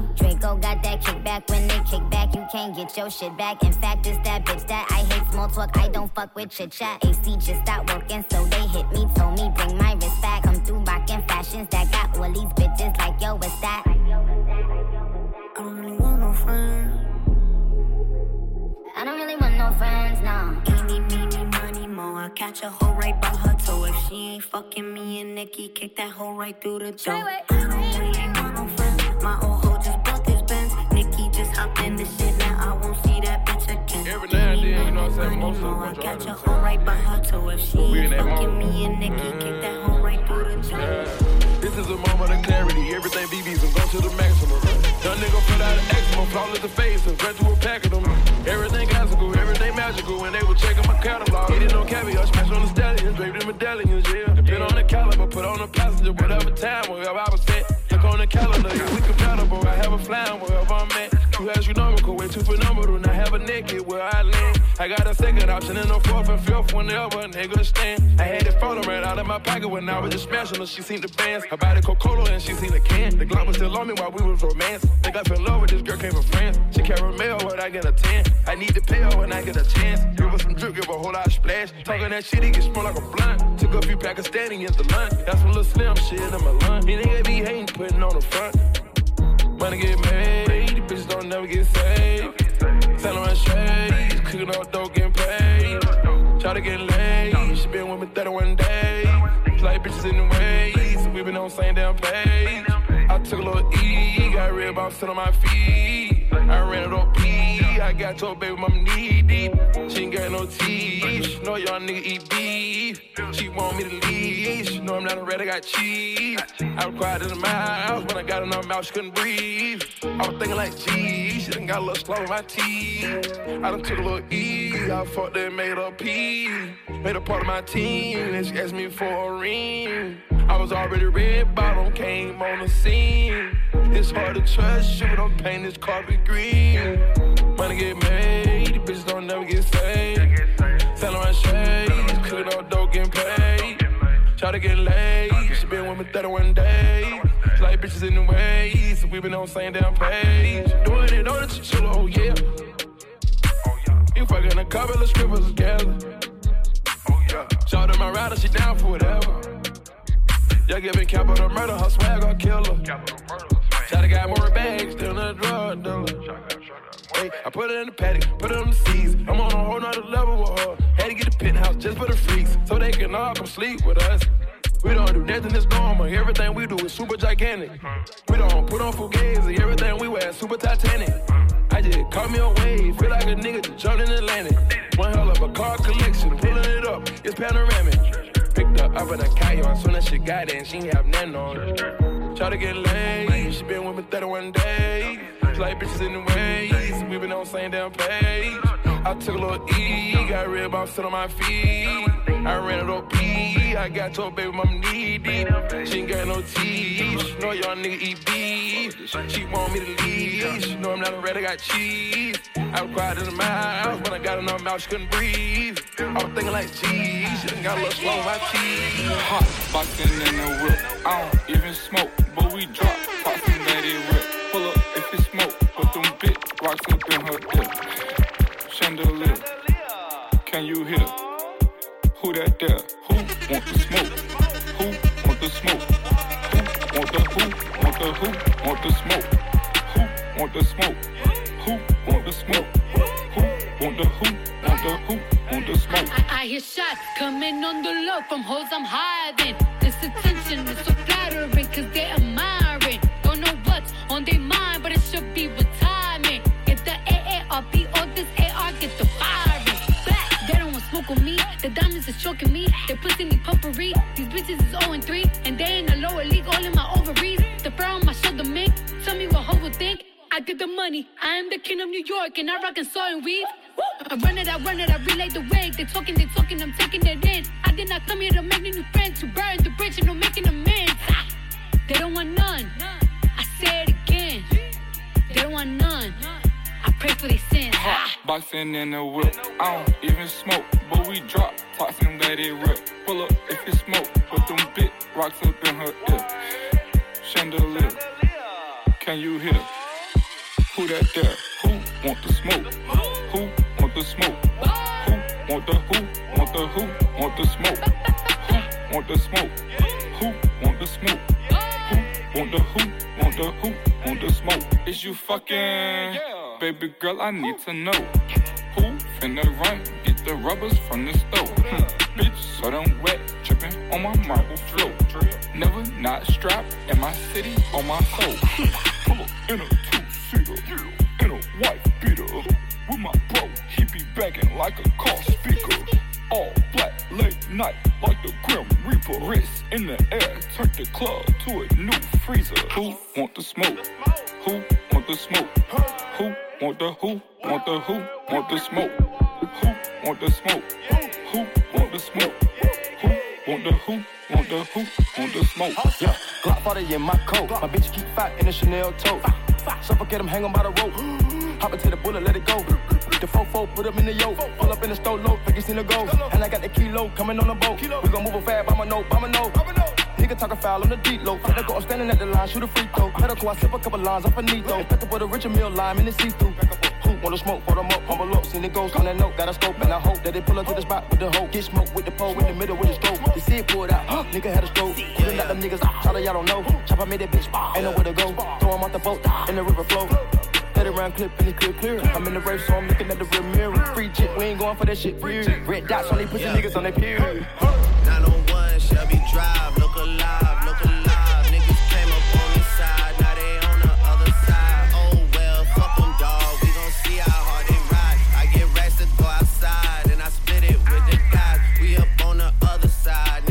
12. Draco got that kickback. When they kick back, you can't get your shit back. In fact, it's that bitch that I hate small talk. I don't fuck with chit chat. AC just stopped working, so they hit me. Told me bring my wrist back. Come through rocking fashions that got all these bitches like yo, what's that? I don't really want no friends. I don't really want no friends, no. Eeny, meeny, money, mo. I catch a hoe right by her toe. If she ain't fucking me and Nikki, kick that hoe right through the door. I don't really want no friends. My old hoe in the shit. Now I won't see that bitch again. Every now and then, you know what I'm saying? Most of them I want catch you a hoe right by her toe. If she ain't fucking me and Nikki, kick that hoe right through the. This is a moment of clarity. Everything BB's and go to the maximum. Young nigga put out an eczema, flawless the face, and a pack of them. Everything classical, everything magical. When they were checking my catalog, eating no caviar, smash on the stallions, draped in medallions, yeah. Depend on the caliber, put on the passenger, whatever time, wherever I was where I land. I got a second option and a fourth and fifth whenever a nigga stand. I had it falling right out of my pocket when I was just smashing her. She seen the bands. Her body Coca-Cola and she seen the can. The Glock was still on me while we was romance. Think I fell in love with this girl, came from France. She caramel when I get a 10. I need to pay her when I get a chance. Give her some drip, give her a whole lot of splash. Talking that shit, he get smell like a blunt. Took a few Pakistani in the lunch. That's some little slim shit in my lunch. He nigga be hating, putting on the front. Money get made, Selling my cooking up dope, getting paid. Try to get laid, she been with me 31 days. Like bitches in the ways, we been on same damn page. I took a little E, got red bounce on my feet. I ran it P, I got your baby mama knee deep. She ain't got no teeth, know y'all nigga eat beef. She want me to leave, she know I'm not a red, I got cheese. I was quiet in the mouth, when I got in her mouth, she couldn't breathe. I was thinking like, gee, she done got a little slow in my teeth. I done took a little E, I fucked and made her pee. Made her part of my team, and she asked me for a ring. I was already red bottom, came on the scene. It's hard to trust you, but I'm painting this carpet green. Money get made, bitches don't never get saved. Selling my shades, cooking up dope, getting paid. Try to get laid, she been with me 31 days. Like bitches in the ways, so we been on same damn page. Doing it on the chinchilla, oh yeah. You fucking a couple of strippers together. Shout out my rider, she down for whatever. Yeah, giving capital murder, her swag, her killer. Shot got more bags than a drug dealer. Hey, I put it in the paddock, put it on the seas. I'm on a whole nother level with her. Had to get a penthouse just for the freaks, so they can all come sleep with us. We don't do nothing that's normal. Everything we do is super gigantic. We don't put on fugazi. Everything we wear is super Titanic. I just caught me a wave. Feel like a nigga just jumped in Atlantic. One hell of a car collection. Pulling it up. It's panoramic. Picked up in a Cayo. Soon as she got it, and she ain't have nothing on. Try to get laid. She been with me 31 days. Like bitches in the ways. We been on same damn page. I took a little E. Got red bounce sit on my feet. I ran it up P. I got your baby mama knee deep. She ain't got no teeth. Know y'all nigga eat beef. She want me to leave. She know I'm not a red, I got cheese. I was quiet in the mouth. When I got in her mouth, she couldn't breathe. I was thinking like, geez, she done got a little slow my teeth. Hot boxing in the whip. I don't even smoke, but we drop. Boxing rocks up in her ear. Chandelier. Can you hear? Who that there? Who want the smoke? Who want the smoke? Who want the who? Want the who? Want the smoke? Who want the smoke? Who want the smoke? Who want the who? Want the who? Want the smoke? I, I hear shots coming on the low from hoes I'm hiding. This attention is so flattering cause they I get the money. I am the king of New York, and I rock and saw and weave. I run it, I run it, I relay the wave. They talking, they talking, I'm taking it in. I did not come here to make new friends, to burn the bridge and no making amends. They don't want none. I say it again. They don't want none. I pray for their sins. Ah. Boxing in the whip. I don't even smoke, but we drop. Toxin let it rip. Pull up if you smoke. Put them big rocks up in her ear. Chandelier. Can you hear? Who that there? Who want the smoke? Who want the smoke? Who want the who? Want the who? Want the smoke? Who want the smoke? Who want the smoke? Who want the who? Want the who? Want the smoke? Is you fucking? Baby girl, I need to know. Who finna run? Get the rubbers from the stove. Hmm. Bitch, so damn wet, dripping on my marble floor. Never not strapped in my city on my soul. Pull up in a two-seater, in a white beater. With my bro, he be begging like a car speaker. All black, late night, like the Grim Reaper. Wrist in the air, turn the club to a new freezer. Who want the smoke? Who want the smoke? Who want the who? Want the who? Want the smoke? Who want the smoke? Who want the smoke? Who want the who? Want the who? Want the smoke? Yeah, Glock 40 in my coat. My bitch keep fat in a Chanel tote. Suffocate him, hang him by the rope. Hop into the bullet, let it go. The fofo, put him in the yoke. Pull up in the stove, low, think it's in the go. And I got the kilo coming on the boat. We gon' move a fab, I'ma know, I'ma know. Nigga talking foul on the deep low. Medical, I'm standing at the line, shoot a free throw. Medical, I sip a couple lines off a knee though. Pepper with a rich meal lime in the see through. Hoop, wanna smoke, for them up, humble up. Seen the ghost on that note, got a scope, and I hope that they pull up to the spot with the hoe. Get smoke with the pole in the middle with the scope. They see it pulled out, nigga had a stroke. Cooling out them niggas, shout out y'all don't know. Chopper made that bitch, ain't nowhere to go. Throw him out the boat, in the river flow. Head around the clip clear. I'm in the race, so I'm looking at the rear mirror. Free chick, we ain't going for that shit, period. Red dots only pushing yeah. niggas on their period. Shelby Drive, look alive, look alive. Niggas came up on this side, now they on the other side. Oh well, fuck them, dog. We gon' see how hard they ride. I get racks to go outside, and I split it with the guys. We up on the other side.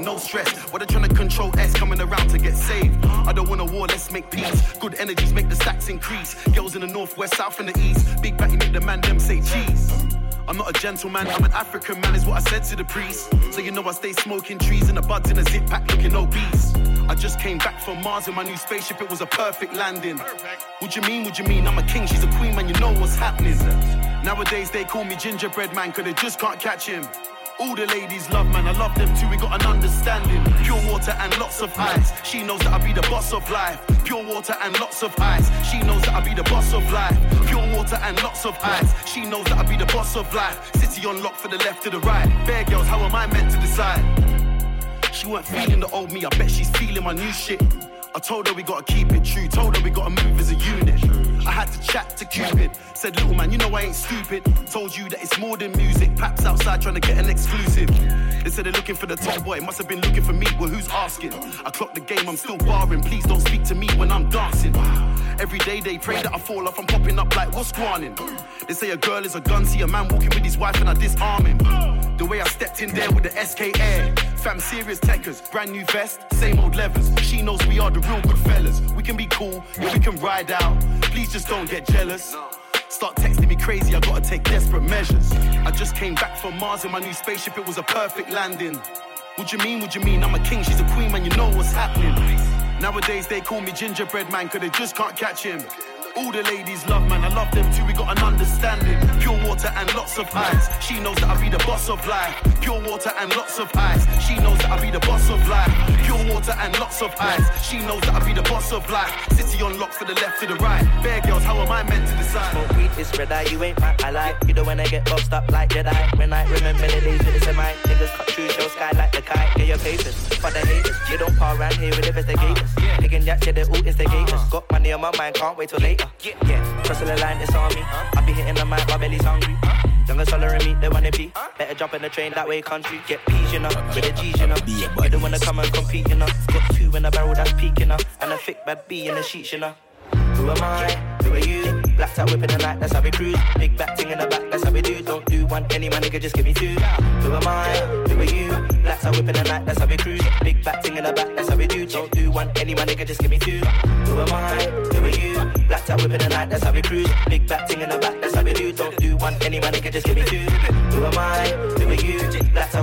No stress. What they trying to control S coming around to get saved. I don't want a war, let's make peace. Good energies make the stacks increase. Girls in the north, west, south, and the east. Big batty make the man them say cheese. I'm not a gentleman, I'm an African man, is what I said to the priest. So you know I stay smoking trees and the buds in a zip pack looking obese. I just came back from Mars in my new spaceship, it was a perfect landing. What you mean, what you mean? I'm a king, she's a queen, man, you know what's happening. Nowadays they call me gingerbread man, cause they just can't catch him. All the ladies love man, I love them too, we got an understanding. Pure water and lots of ice. She knows that I be the boss of life. Pure water and lots of ice. She knows that I be the boss of life. Pure water and lots of ice. She knows that I be the boss of life. City on lock for the left to the right. Bear girls, how am I meant to decide? She weren't feeling the old me, I bet she's feeling my new shit. I told her we gotta keep it true, told her we gotta move as a unit. I had to chat to Cupid, said, Little man, you know I ain't stupid. Told you that it's more than music, Paps outside trying to get an exclusive. They said they're looking for the top boy, must have been looking for me, well, who's asking? I clocked the game, I'm still barring, please don't speak to me when I'm dancing. Every day they pray that I fall off, I'm popping up like, what's squanning? They say a girl is a gun, see a man walking with his wife and I disarm him. The way I stepped in there with the SK Air, fam, serious techers, brand new vest, same old levers. She knows we are the real good fellas. We can be cool, yeah, we can ride out. Please just don't get jealous. Start texting me crazy, I gotta take desperate measures. I just came back from Mars in my new spaceship, it was a perfect landing. What you mean, what you mean? I'm a king, she's a queen, man, you know what's happening. Nowadays they call me gingerbread man, cause they just can't catch him. All the ladies love man, I love them too, we got an understanding. Pure water and lots of ice. She knows that I be the boss of life. Pure water and lots of ice. She knows that I be the boss of life. Pure water and lots of ice. She knows that I be the boss of life. City on lock for the left to the right. Bear girls, how am I meant to decide? Smoke weed is red eye, you ain't my ally. You don't wanna get boxed up like Jedi. When I remember the days with the semi, niggas cut through your sky like the kite. Get your papers for the haters. You don't par around here with investigators. Picking that shit, they all instigators. Got money on my mind, can't wait till later. Yeah, crossing the line, it's on me. I be hitting the mic, my belly's hungry. Younger and me, they wanna be. Better jump in the train that way, country. Get peas, you know, with the G's, you know. You don't wanna come and compete, you know. Got two in a barrel that's peak, you know. And a thick bad B in the sheets, you know. Who am I? Who are you? Blacked out whipping the night, that's how we cruise. Big back thing in the back, that's how we do. Don't do one, any man nigga, just give me two. Who am I? Who are you? Blacked out whipping the night, that's how we cruise. Big back thing in the back, that's how we do. Don't do one, any man nigga, just give me two. Who am I? Who are you? Blacked out whipping the night, that's how we cruise. Big back thing in the back, that's how we do. Don't do one, any man nigga, just give me two. Who am I? Who are you?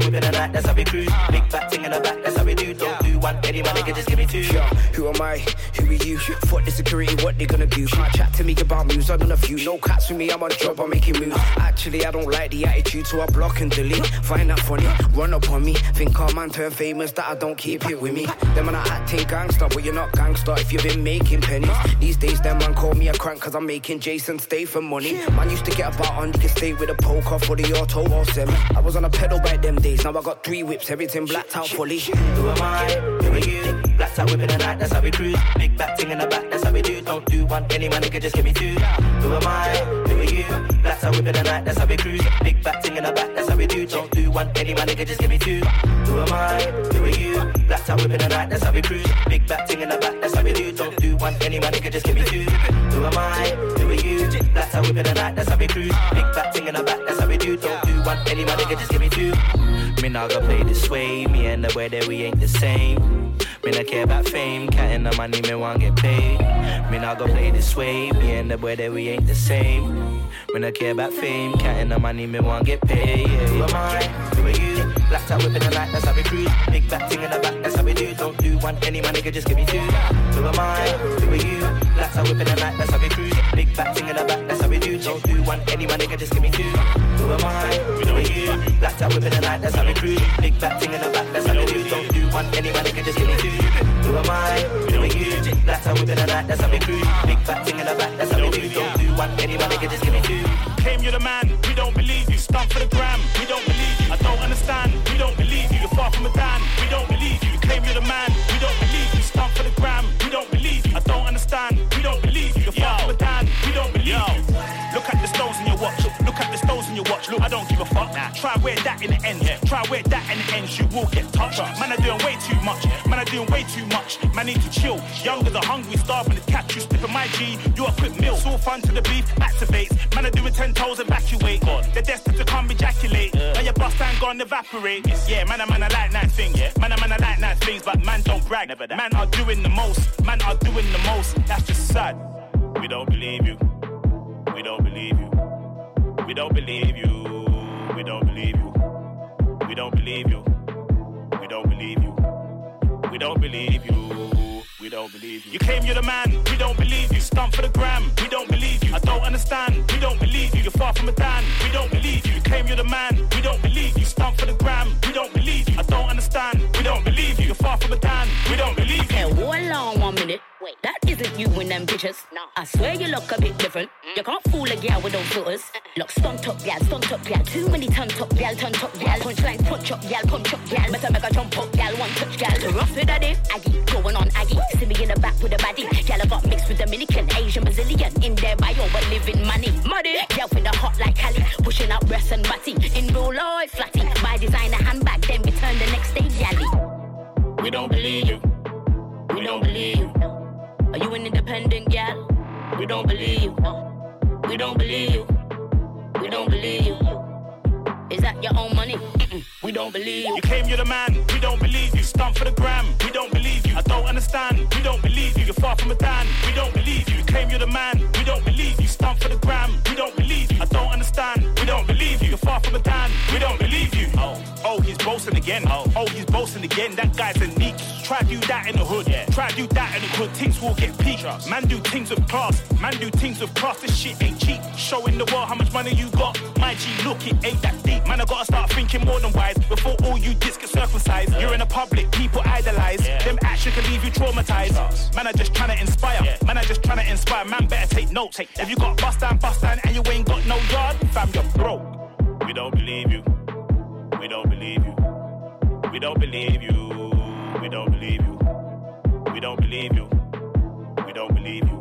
The night, that's how we cruise. Big back thing in the back, that's how we do. Don't do one, any man nigga, just give me two. Yo, who am I? Who are you? Fuck the security, what they gonna do? Chat to me about I done a few. No cats with me, I'm on job, I'm making moves. Actually, I don't like the attitude, so I block and delete. Find that funny, run up on me. Think our man turn famous, that I don't keep it with me. Them man are acting gangster, but you're not gangster if you've been making pennies. These days, them man call me a crank, cause I'm making Jason stay for money. Man used to get a about on the stay with a poker for the auto or. I was on a pedal by them days, now I got three whips, everything blacked out fully. Who am I? Who are you? Black top whipping the night, that's how we cruise. Big back ting in the back, that's how we do. Don't do one, any man nigga just give me two. Who am I? Who are you? Black top whipping the night, that's how we cruise. Big back ting in the back, that's how we do. Don't do one, any man nigga just give me two. Who am I? Who are you? Black top whipping the night, that's how we cruise. Big back ting in the back, that's how we do. Don't do one, any man nigga just give me two. Who am I? Who are you? Black top whipping the night, that's how we cruise. Big back ting in the back, that's how we do. Don't do one, any man nigga just give me two. Me go play this way, me and the way that we ain't the same. Me not care about fame, counting the money, me want get paid. Me not go play this way, me and the boy that we ain't the same. Me not care about fame, counting the money, me want get paid. Yeah. Who am I? Who are you? Black top whipping the night, that's how we cruise. Big back ting in the back, that's how we do. Don't do one, any money could just give me two. Who am I? Who are you? Black top whipping the night, that's how we cruise. Big back ting in the back, that's how we do. Don't do one, any money could just give me two. Who am I? Who are you? Black top whipping the night, that's how we cruise. Big back ting in the back, that's how we do. Don't do one, any money could just give me two. Who am I? Who are you? Black top whipping the night, that's how we cruise. Big back ting in the back, that's how we do. Don't do one, any money could just give me two. Claim you're the man, we don't believe you. Stunt for the gram, we don't believe Pakistan. Look, I don't give a fuck. Nah. Try wear that in the end, Yeah. try wear that in the end, you will get touched. Man are doing way too much, man are doing way too much. Man need to chill. Youngers are hungry, starving to catch you. Slipping my G, you a quick meal. It's all fun to the beef activates. Man are doing ten toes, evacuate. They're destined to come ejaculate. Now your bust and gone evaporate. Yeah, man, I man, I like nice things. Yeah, man, I man, I like nice things, but man don't brag. Never that. Man are doing the most. Man are doing the most. That's just sad. We don't believe you. We don't believe you. We don't believe you. We don't believe you. We don't believe you. We don't believe you. We don't believe you. We don't believe you. You claim you're the man, we don't believe you. Stunt for the gram, we don't believe you. I don't understand, we don't believe you. You're far from a dan, we don't believe you. You claim you're the man, we don't believe you. Stunt for the gram, we don't believe you. I don't understand, believe you. You're far from a dan, we don't believe you. Hey, hold on one minute. Wait, that isn't you in them pictures. No. I swear you look a bit different. Mm. You can't fool a gal with those filters. Look, stunt up gal, stunt up gal. Too many ton top gal, ton top gal. Punchline, punch up gal, punch up gal. Better make a jump up gal, one touch gal. The Rough with daddy, Aggie, going on Aggie. See me in the back with a baddie. Gal, I got mixed with Dominican, Asian, Brazilian. In their bio, but living money. Money, gal with the hot like Cali. Pushing out breasts and body. In real life, flatty. Buy designer handbag, then return the next day, galley. We don't believe you. We don't believe you. Are you an independent gal? We don't believe you. We don't believe you. We don't believe you. Is that your own money? Mm-mm. We don't believe you. You claim you're the man, we don't believe you. Stunt for the gram, we don't believe you. I don't understand, we don't believe you. You're far from a dan, we don't believe you. You claim you're the man, we don't believe you. Stunt for the gram, we don't believe you. I don't understand, You're far from a dan, we don't believe you. Oh, oh, he's boasting again. Oh, oh, he's boasting again. That guy's a neat. Try do that in the hood, yeah. Try do that in the hood. Things will get peaked. Man do things with class. Man do things with class. This shit ain't cheap. Showing the world how much money you got. My G, look, it ain't that deep. Man, I gotta start thinking more than wise before all you dicks get circumcised. You're in the public, people idolize. Them actions can leave you traumatized. Man, I just trying to inspire. Man, I just trying to inspire. Man, better take notes. If you got bust down, bust down, and you ain't got no yard, fam, you're broke don't believe you. We don't believe you. We don't believe you. We don't believe you. We don't believe you. We don't believe you.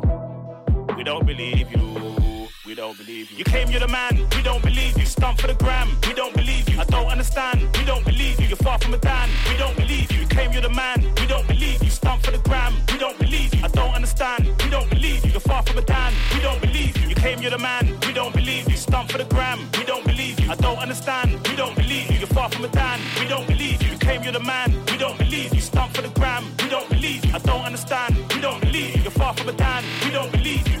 We don't believe you. We don't believe you. You came, you're the man. We don't believe you. Stump for the gram. We don't believe you. I don't understand. We don't believe you. You're far from a dan. We don't believe you. You came, you're the man. We don't believe you. Stump for the gram. We don't believe you. I don't understand. We don't believe you. You're far from a dan. We don't believe you. You came, you're the man. We don't believe you. Stump for the gram. I don't understand, we don't believe you. You're far from a dan, we don't believe you. You claim you're the man, we don't believe you. Stunt for the gram, we don't believe you. I don't understand, we don't believe you. You're far from a dan, we don't believe you.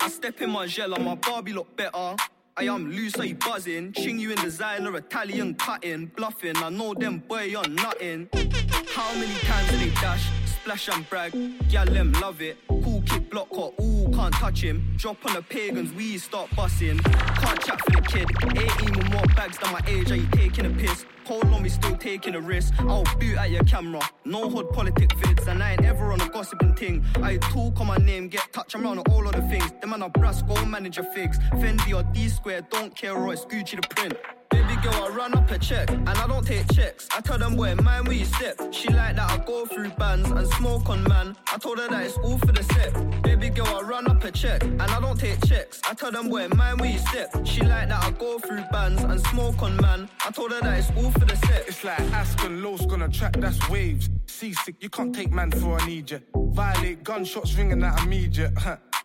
I step in my gel and my Barbie look better. I am loose, you buzzing? Ching you in designer, Italian cutting, bluffing. I know them boy on nothing. How many times did they dash? Splash and brag. Gal them love it. Cool kid block hot, ooh, can't touch him. Drop on the pagans, we start bussing. Can't chat for the kid. 18 with more bags than my age, are you taking a piss? Hold on me, still taking a risk. I'll boot at your camera. No hood politic vids, and I ain't ever on a gossiping thing. I talk on my name, get touch, I'm around all of the things. Them man are brass, go manage your figs. Fendi or D square, don't care, or it's Gucci the print. Baby girl, I run up a check, and I don't take checks. I tell them, boy, mind where you step. She like that I go through bands and smoke on man. I told her that it's all for the set. Baby girl, I run up a check, and I don't take checks. I tell them, boy, mind where you step. She like that I go through bands and smoke on man. I told her that it's all for the set. It's like Aspen Lowe's gonna track, that's waves. Seasick, you can't take man for an idiot. Violate, gunshots ringing out immediate.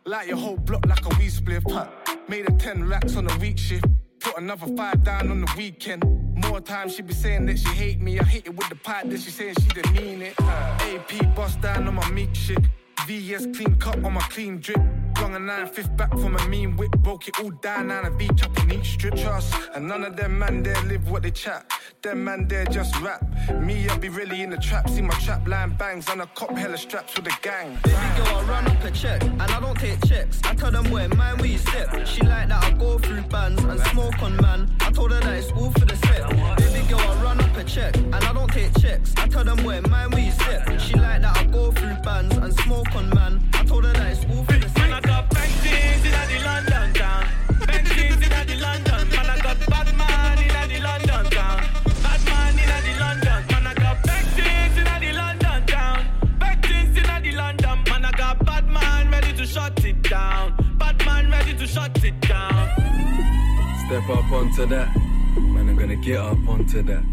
Light your whole block like a weed spliff. Made a 10 racks on a week shift. Put another five down on the weekend. More time she be saying that she hate me. I hit it with the pipe, then she saying she didn't mean it. Uh, AP bust down on my meat shit. VS clean cut on my clean drip. Long a nine fifth back from a mean whip. Broke it all down out of each up in each strip. Trust, and none of them man there live what they chat. Them man there just rap. Me, I be really in the trap. See my trap line bangs and a cop hella straps with a gang. Baby girl, I run up a check, and I don't take checks. I tell them where mind where you step. She like that I go through bands and smoke on man. I told her that it's all for the set. Baby girl, I run up a check, and I don't take checks. I tell them where mind where you step. She like that I go through bands and smoke on man. I told her that it's all down. Bad man ready to shut it down. Step up onto that. Man, I'm gonna get up onto that.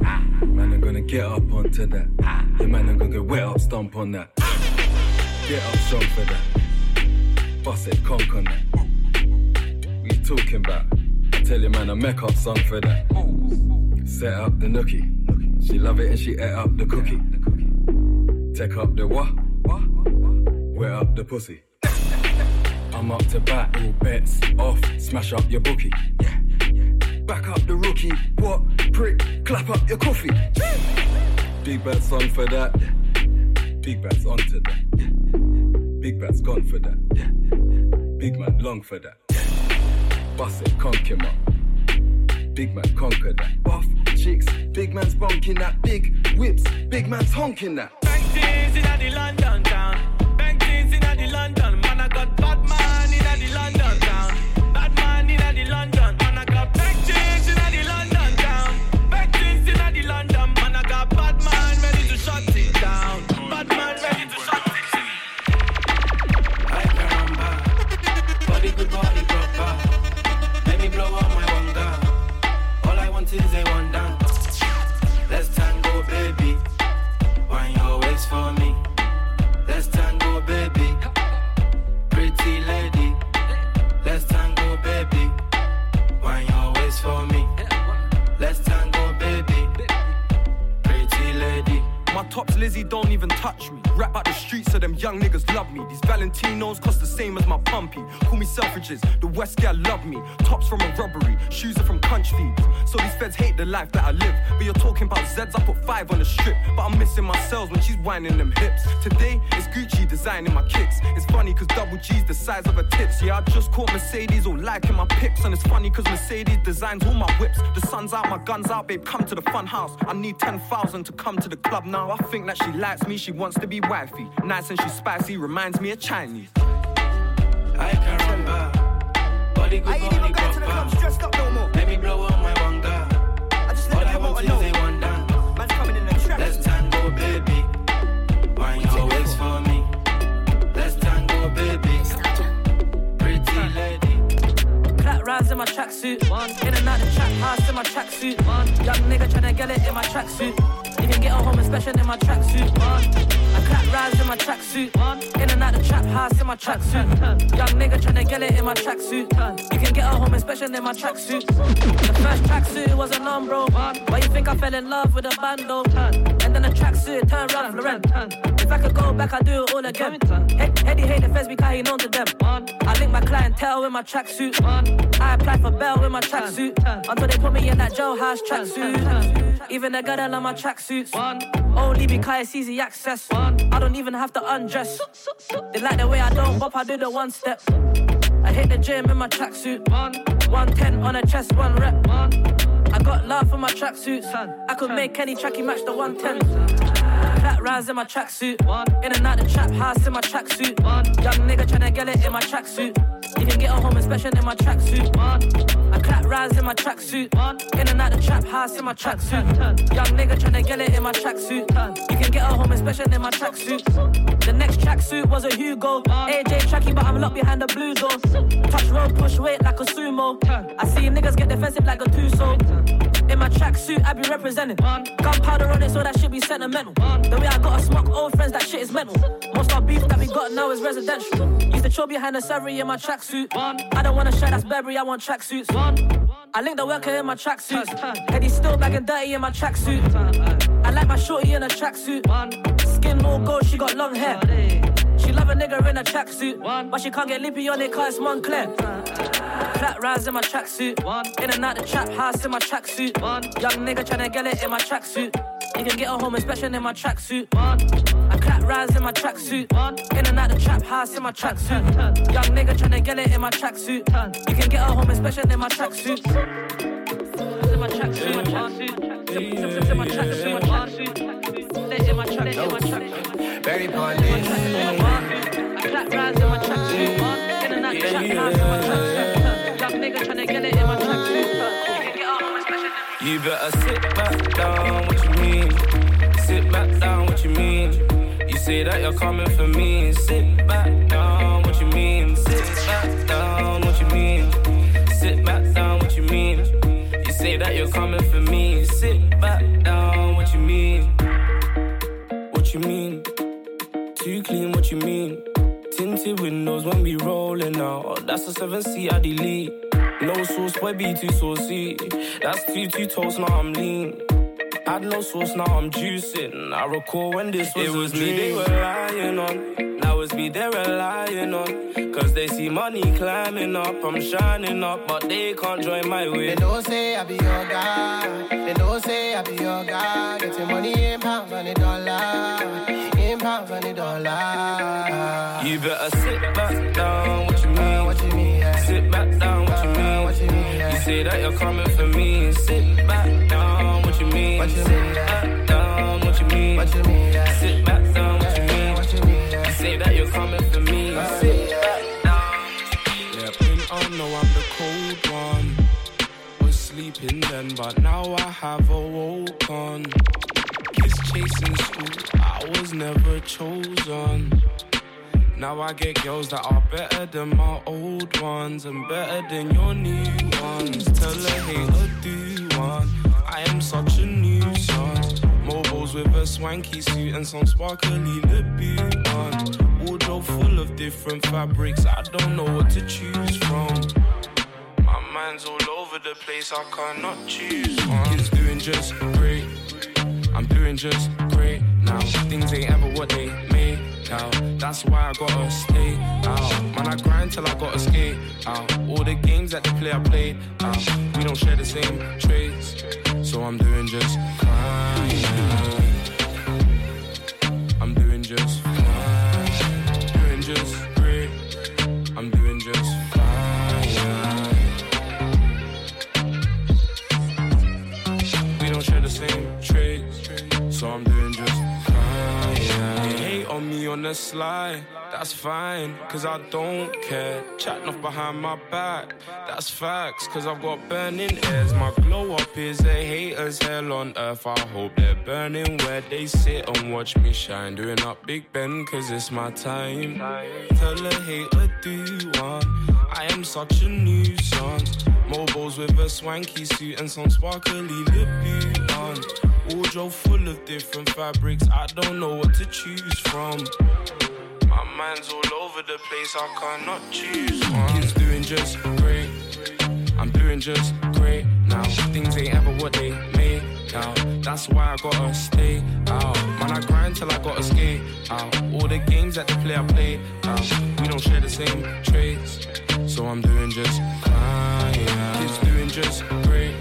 Man, I'm gonna get up onto that. Yeah, man, I'm gonna get wet up, stomp on that. Get up strong for that. Bust it, conk on that. What you talking about? I tell you, man, I make up song for that. Set up the nookie. She love it and she ate up the cookie. Take up the what? Wet up the pussy. I'm up to bat, all bets off. Smash up your bookie. Back up the rookie. What? Prick, clap up your coffee. Big bad on for that. Big bad's onto that. Big bad's gone for that. Big man long for that. Bust it, conk him up. Big man conquer that. Buff chicks, big man's bonking that. Big whips, big man's honking that. Bank in the London tops Lizzie don't even touch me. Rap out the streets so them young niggas love me. These Valentinos cost the same as my pumpy. Call me Selfridges, the West gal love me. Tops from a robbery, shoes are from Crunch Feeds. So these feds hate the life that I live. But you're talking about Zeds, I put five on the strip. But I'm missing my cells when she's whining them hips. Today, it's Gucci designing my kicks. It's funny cause double G's the size of her tits. Yeah, I just caught Mercedes all liking my pics. And it's funny cause Mercedes designs all my whips. The sun's out, my gun's out, babe, come to the fun house. I need 10,000 to come to the club now. I think that she likes me, she wants to be wifey. Nice and she's spicy, reminds me of Chinese. Ay caramba, body good, body proper. Let me blow out my wonder. All I want is a one dance. Let's tango, baby. Wine your waist for me. Let's tango, baby. Pretty lady. Clap rounds in my tracksuit. In and out the trap house in my tracksuit. Young nigga tryna get it in my tracksuit. You can get a home inspection in my tracksuit. I clap rounds in my tracksuit. In and out the trap house in my tracksuit. Young nigga tryna get it in my tracksuit. You can get a home inspection in my tracksuit. The first tracksuit was a non-bro. Why you think I fell in love with a bando? And then in a tracksuit, turn round Florent. If I could go back, I'd do it all again. He- Heady hate the feds because he known to them. I link my clientele with my tracksuit. I apply for bail with my tracksuit. Until they put me in that jailhouse tracksuit. Even the girl on my tracksuits. Only because it's easy access. I don't even have to undress. They like the way I don't bop, I do the one step. I hit the gym in my tracksuit. 110 on a chest, one rep. I got love for my tracksuits. I could make any tracky match the 110. Rise in my tracksuit. In and out the trap house in my tracksuit. Young nigga tryna get it in my tracksuit. You can get a home inspection in my tracksuit. I clap rise in my tracksuit. In and out the trap house in my tracksuit. Young nigga tryna get it in my tracksuit. You can get a home inspection in my tracksuit. The next tracksuit was a Hugo. AJ tracky, but I'm locked behind the blue door. Touch road, push weight like a sumo. I see niggas get defensive like a Tuso. In my tracksuit, I be representing. Gunpowder on it, so that shit be sentimental. The way I gotta smoke old friends, that shit is mental. Most of beef that we got now is residential. Used to chill behind the Surrey in my tracksuit. I don't wanna share that's Burberry, I want tracksuits. I link the worker in my tracksuits. Heady still and dirty in my tracksuit. I like my shorty in a tracksuit. Skin all gold, she got long hair. She love a nigga in a tracksuit, but she can't get lippy on it cause it's Moncler. Flat rise in my tracksuit, one. in and out the trap house in my tracksuit. One. Young nigga tryna get it in my tracksuit. You can get a home inspection in my tracksuit. I clap rise in my tracksuit, in and out the trap house in my tracksuit. Young nigga tryna get it in my tracksuit. You can get a home inspection in my tracksuit. In my tracksuit, my tracksuit, in my tracksuit, my tracksuit, in my tracksuit, in my tracksuit. Very police. You better sit back down, what you mean? Sit back down, what you mean? You say that you're coming for me. Sit back down, what you mean? Sit back down, what you mean? Sit back down, what you mean? You say that you're coming for me. Sit back down, what you mean? What you mean? Too clean, what you mean? Tinted windows when we rolling out. That's a seven seat I delete. No sauce, boy, be too saucy. That's two two toast, now I'm lean. Had no sauce, now I'm juicing. I recall when this was, it was me they were lying on. Now it's me they're relying on. Cause they see money climbing up, I'm shining up, but they can't join my way. They don't say I be your guy. They don't say I be your guy. Getting money in pounds and a dollar. In pounds and a dollar. You better sit back down, say that you're coming for me. Sit back down, what you mean? What you sit back down, what you mean? What you mean? Sit back down, what you mean? What you mean? Say that you're coming for me. Sit back down. Yeah, been on, no, I'm the cold one. Was sleeping then, but now I have awoken. Kiss chasing school, I was never chosen. Now I get girls that are better than my old ones and better than your new ones. Tell a hater do one. I am such a nuisance. Mobiles with a swanky suit and some sparkly lip on. Wardrobe full of different fabrics. I don't know what to choose from. My mind's all over the place. I cannot choose one. Kids doing just great. I'm doing just great now. Things ain't ever what they made That's why I gotta stay out. Man, I grind till I gotta skate out. All the games that they play, I played out. We don't share the same traits, so I'm doing just fine. On the slide, that's fine, cause I don't care. Chatting off behind my back, that's facts, cause I've got burning ears. My glow up is a hater's hell on earth. I hope they're burning where they sit and watch me shine. Doing up Big Ben, cause it's my time. Tell a hater, do one. I am such a nuisance. Mobiles with a swanky suit and some sparkly lip on. Wardrobe full of different fabrics. I don't know what to choose from. My mind's all over the place. I cannot choose one. Kids doing just great. I'm doing just great now. Things ain't ever what they made now. That's why I gotta stay out. Man, I grind till I gotta skate out. All the games that they play, I play out. We don't share the same traits, so I'm doing just fine. Kids doing just great.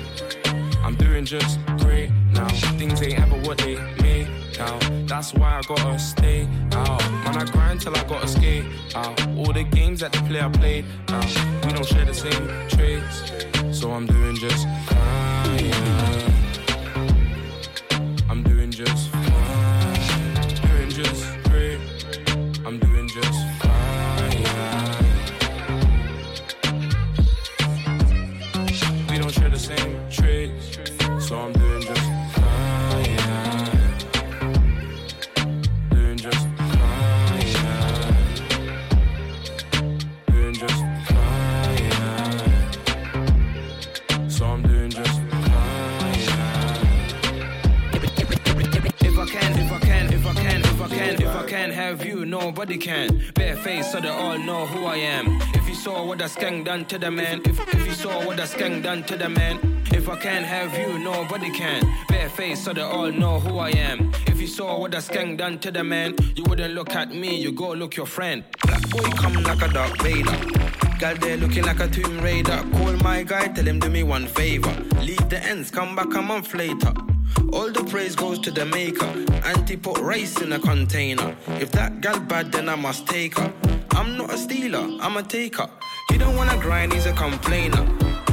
I'm doing just great now. Things ain't ever what they make out. That's why I gotta stay out. Man, I grind till I gotta skate out. All the games that they play, I play out. We don't share the same traits, so I'm doing just fine. Nobody can. Bare face so they all know who I am. If you saw what that skeng done to the man, if, if you saw what that skeng done to the man, if I can't have you, nobody can. Bare face so they all know who I am. If you saw what that skeng done to the man, you wouldn't look at me, you go look your friend. Black boy come like a dark Vader. Girl there looking like a Tomb Raider. Call my guy, tell him do me one favor. Leave the ends, come back a month later. All the praise goes to the maker. Auntie put rice in a container. If that gal bad, then I must take her. I'm not a stealer, I'm a taker. He don't wanna grind, he's a complainer.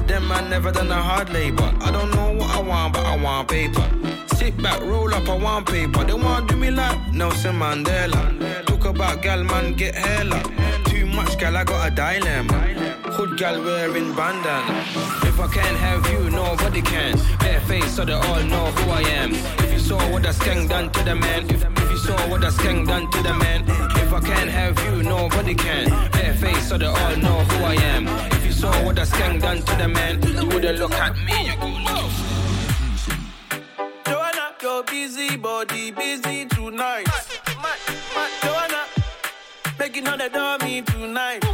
Them man never done a hard labor. I don't know what I want, but I want paper. Sit back, roll up, I want paper. They wanna do me like Nelson Mandela. Talk about gal, man, get hella. Too much gal, I got a dilemma. Hood gal wearing bandana. If I can't have you, nobody can. Bare face so they all know who I am. If you saw what that skeng done to the man, if, if you saw what that skeng done to the man, if I can't have you, nobody can. Bare face so they all know who I am. If you saw what that skeng done to the man, you wouldn't look at me, you go look your Joanna, your busy body busy tonight. Joanna, making all the dummy tonight.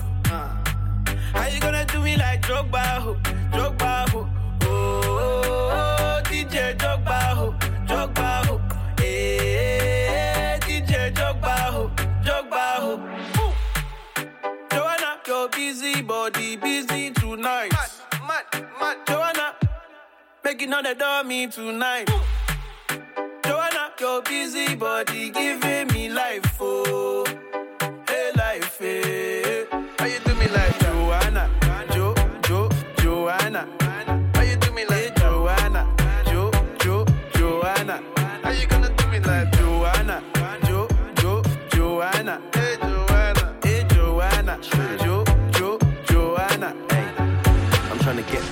How you gonna do me like Drogba, ho, Drogba, ho? Oh, oh, oh, DJ Drogba, ho, Drogba, ho. Hey, eh, DJ Drogba, ho, Drogba, ho. Ooh. Joanna, your busy body busy tonight. Mad, mad, mad. Joanna, making all the dummy tonight. Joanna, your busy body giving me life, oh, hey life, hey.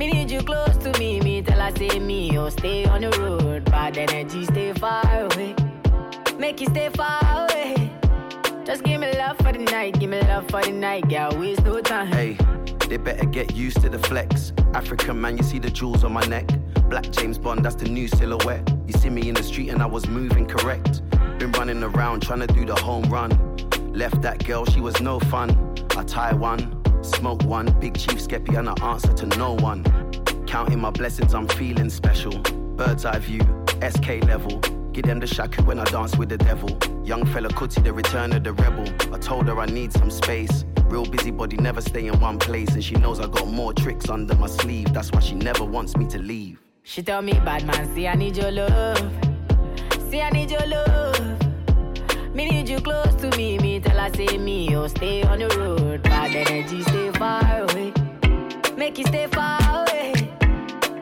Me need you close to me. Me tell her say me, oh stay on the road. Bad energy, stay far away. Make you stay far away. Just give me love for the night, give me love for the night, girl. Waste no time. Hey, they better get used to the flex. African man, you see the jewels on my neck. Black James Bond, that's the new silhouette. You see me in the street and I was moving correct. Been running around trying to do the home run. Left that girl, she was no fun. I tie one, smoke one, big chief skeppy and I answer to no one. Counting my blessings, I'm feeling special. Bird's eye view, SK level. Give them the shaku when I dance with the devil. Young Fela Kuti, the return of the rebel. I told her I need some space. Real busybody, never stay in one place. And she knows I got more tricks under my sleeve. That's why she never wants me to leave. She tell me, bad man, see I need your love. See I need your love. Me need you close to me. Me tell her say me, oh stay on the road. Bad energy, stay far away. Make you stay far away.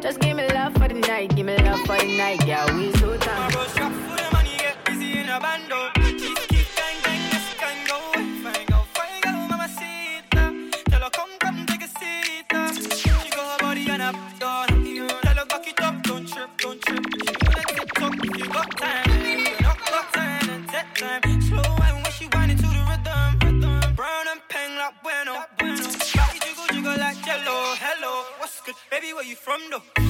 Just give me love for the night, give me love for the night, girl. We so time. From though?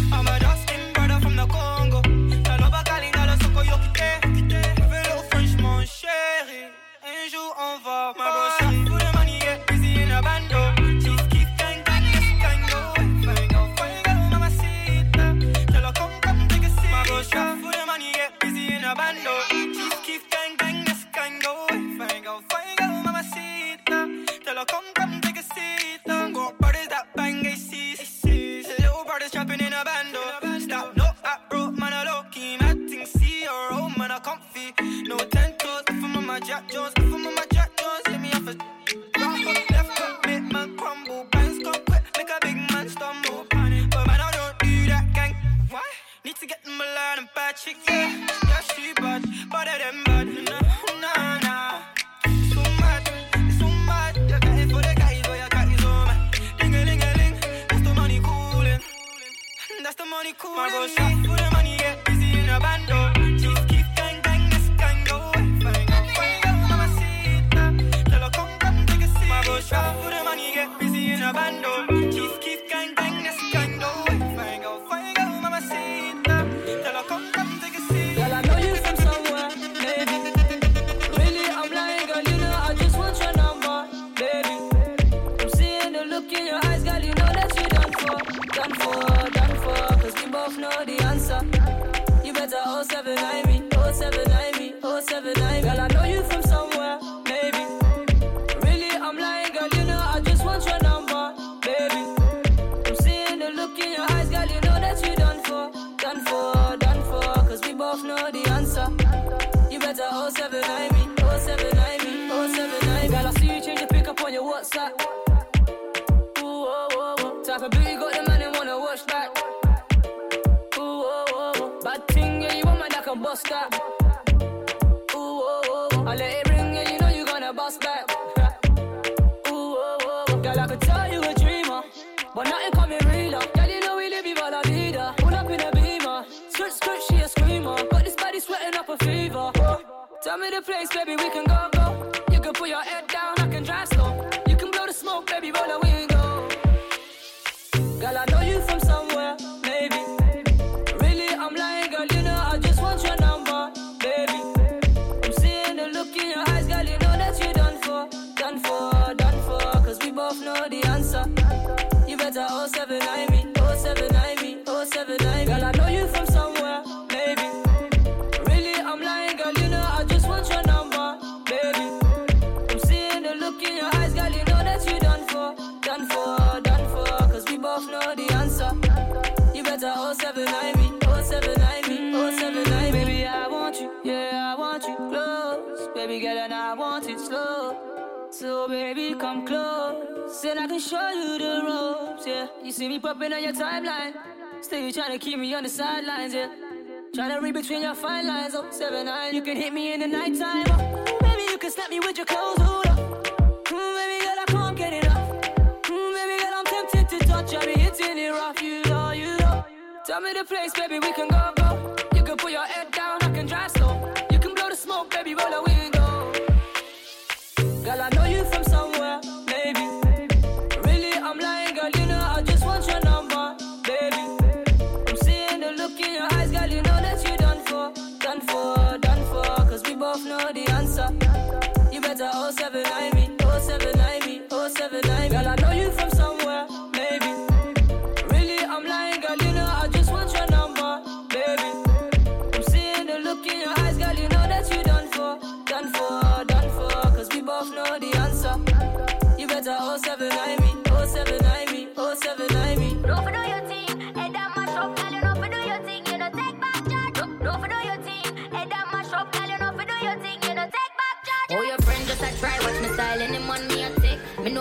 Better 079 me, 079 me, 079 Girl, I see you change your pick up on your WhatsApp. Ooh, oh, oh, oh. Type of got the man wanna watch back. Ooh, oh, oh, oh. Bad thing, yeah, you want bust that. Tell me the place, baby, we can go, go. You can put your head Baby, come close, Said I can show you the ropes, yeah. You see me popping on your timeline, still you trying to keep me on the sidelines, yeah. Trying to read between your fine lines, oh, seven nine. You can hit me in the nighttime, oh. Maybe you can snap me with your clothes, hold up. Mm, baby girl, I can't get enough. Mm, baby girl, I'm tempted to touch. I be hitting it rough, you know, you know. Tell me the place, baby, we can go, go. You can put your head down, I can drive slow. You can blow the smoke, baby, roll the window.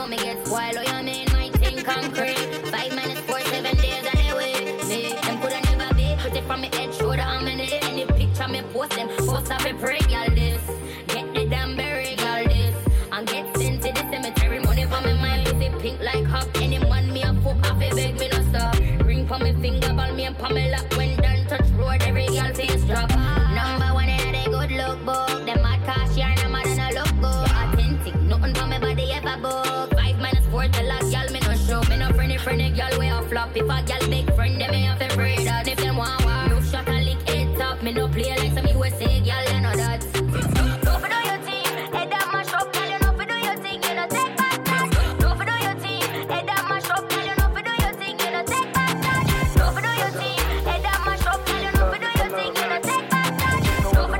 Me get spoiled, oh, you mean my thing concrete. Five minutes, four, seven days of the way. Me, them coulda never be. Put it from me head, shoulder, I'm in it. Any picture me post them, post up a pray, y'all a. If a girl big friend, them me have pray that. If them want war, no shot a lick head top. Me no play like some USA that. Don't for do your thing, head down mash up, know for do your thing, you know take charge. Don't for do your thing, head down mash up, know for do your thing, you know take charge. Don't for do your thing, head down mash up, know for do your thing, you know take for for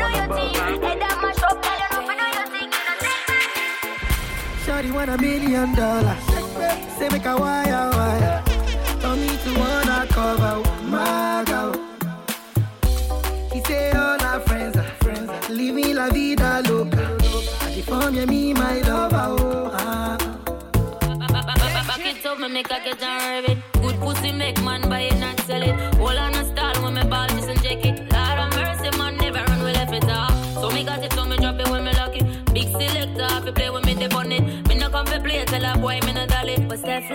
back. Shorty want a million dollars. Say make a wire. A and rev. Good pussy make man buy it and sell it. Hold on a stall when me ball this and check it. Lord of mercy, man, never run we left it off. So me got it, so me drop it when me lock it. Big selector, if you play with me, they on it. Me no come to play, tell a boy me no dolly. But Steph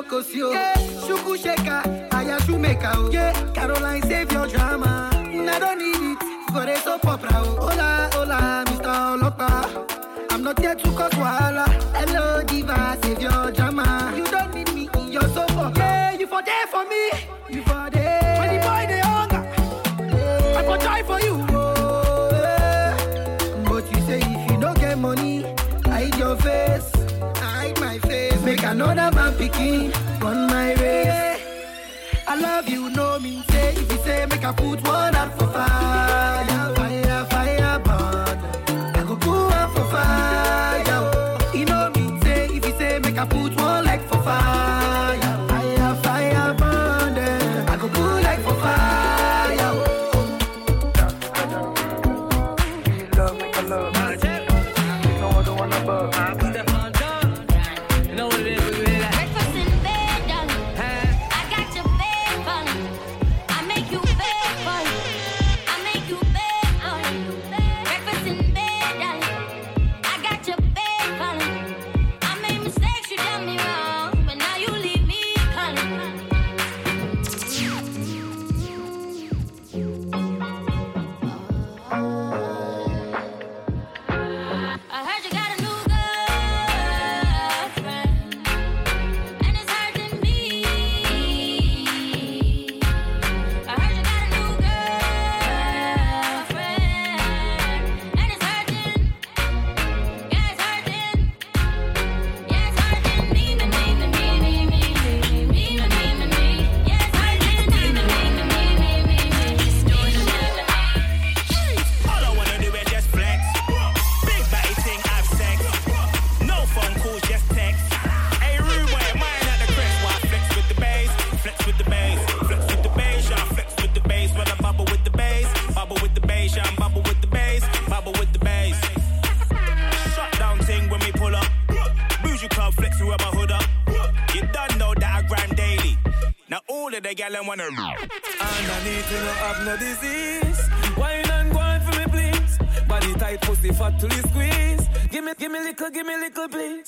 Kilo kosio. Oh. Yeah. Shuku sheka, aya shumeka. Oh. Yeah. Caroline save your drama. I don't need it for a soap opera. Oh. Hola, hola, Mr. Olopa. I'm not here to cause wahala. Hello, diva, save your drama. You don't need me in your opera. Yeah, you for there for me. Another on my race. I love you, no mean say. If you say make I put one out for fire, girl and wanna Underneath you no have no disease. Wine and wine for me please. Body tight, pussy fat till you squeeze. Give me, give me little, give me little please.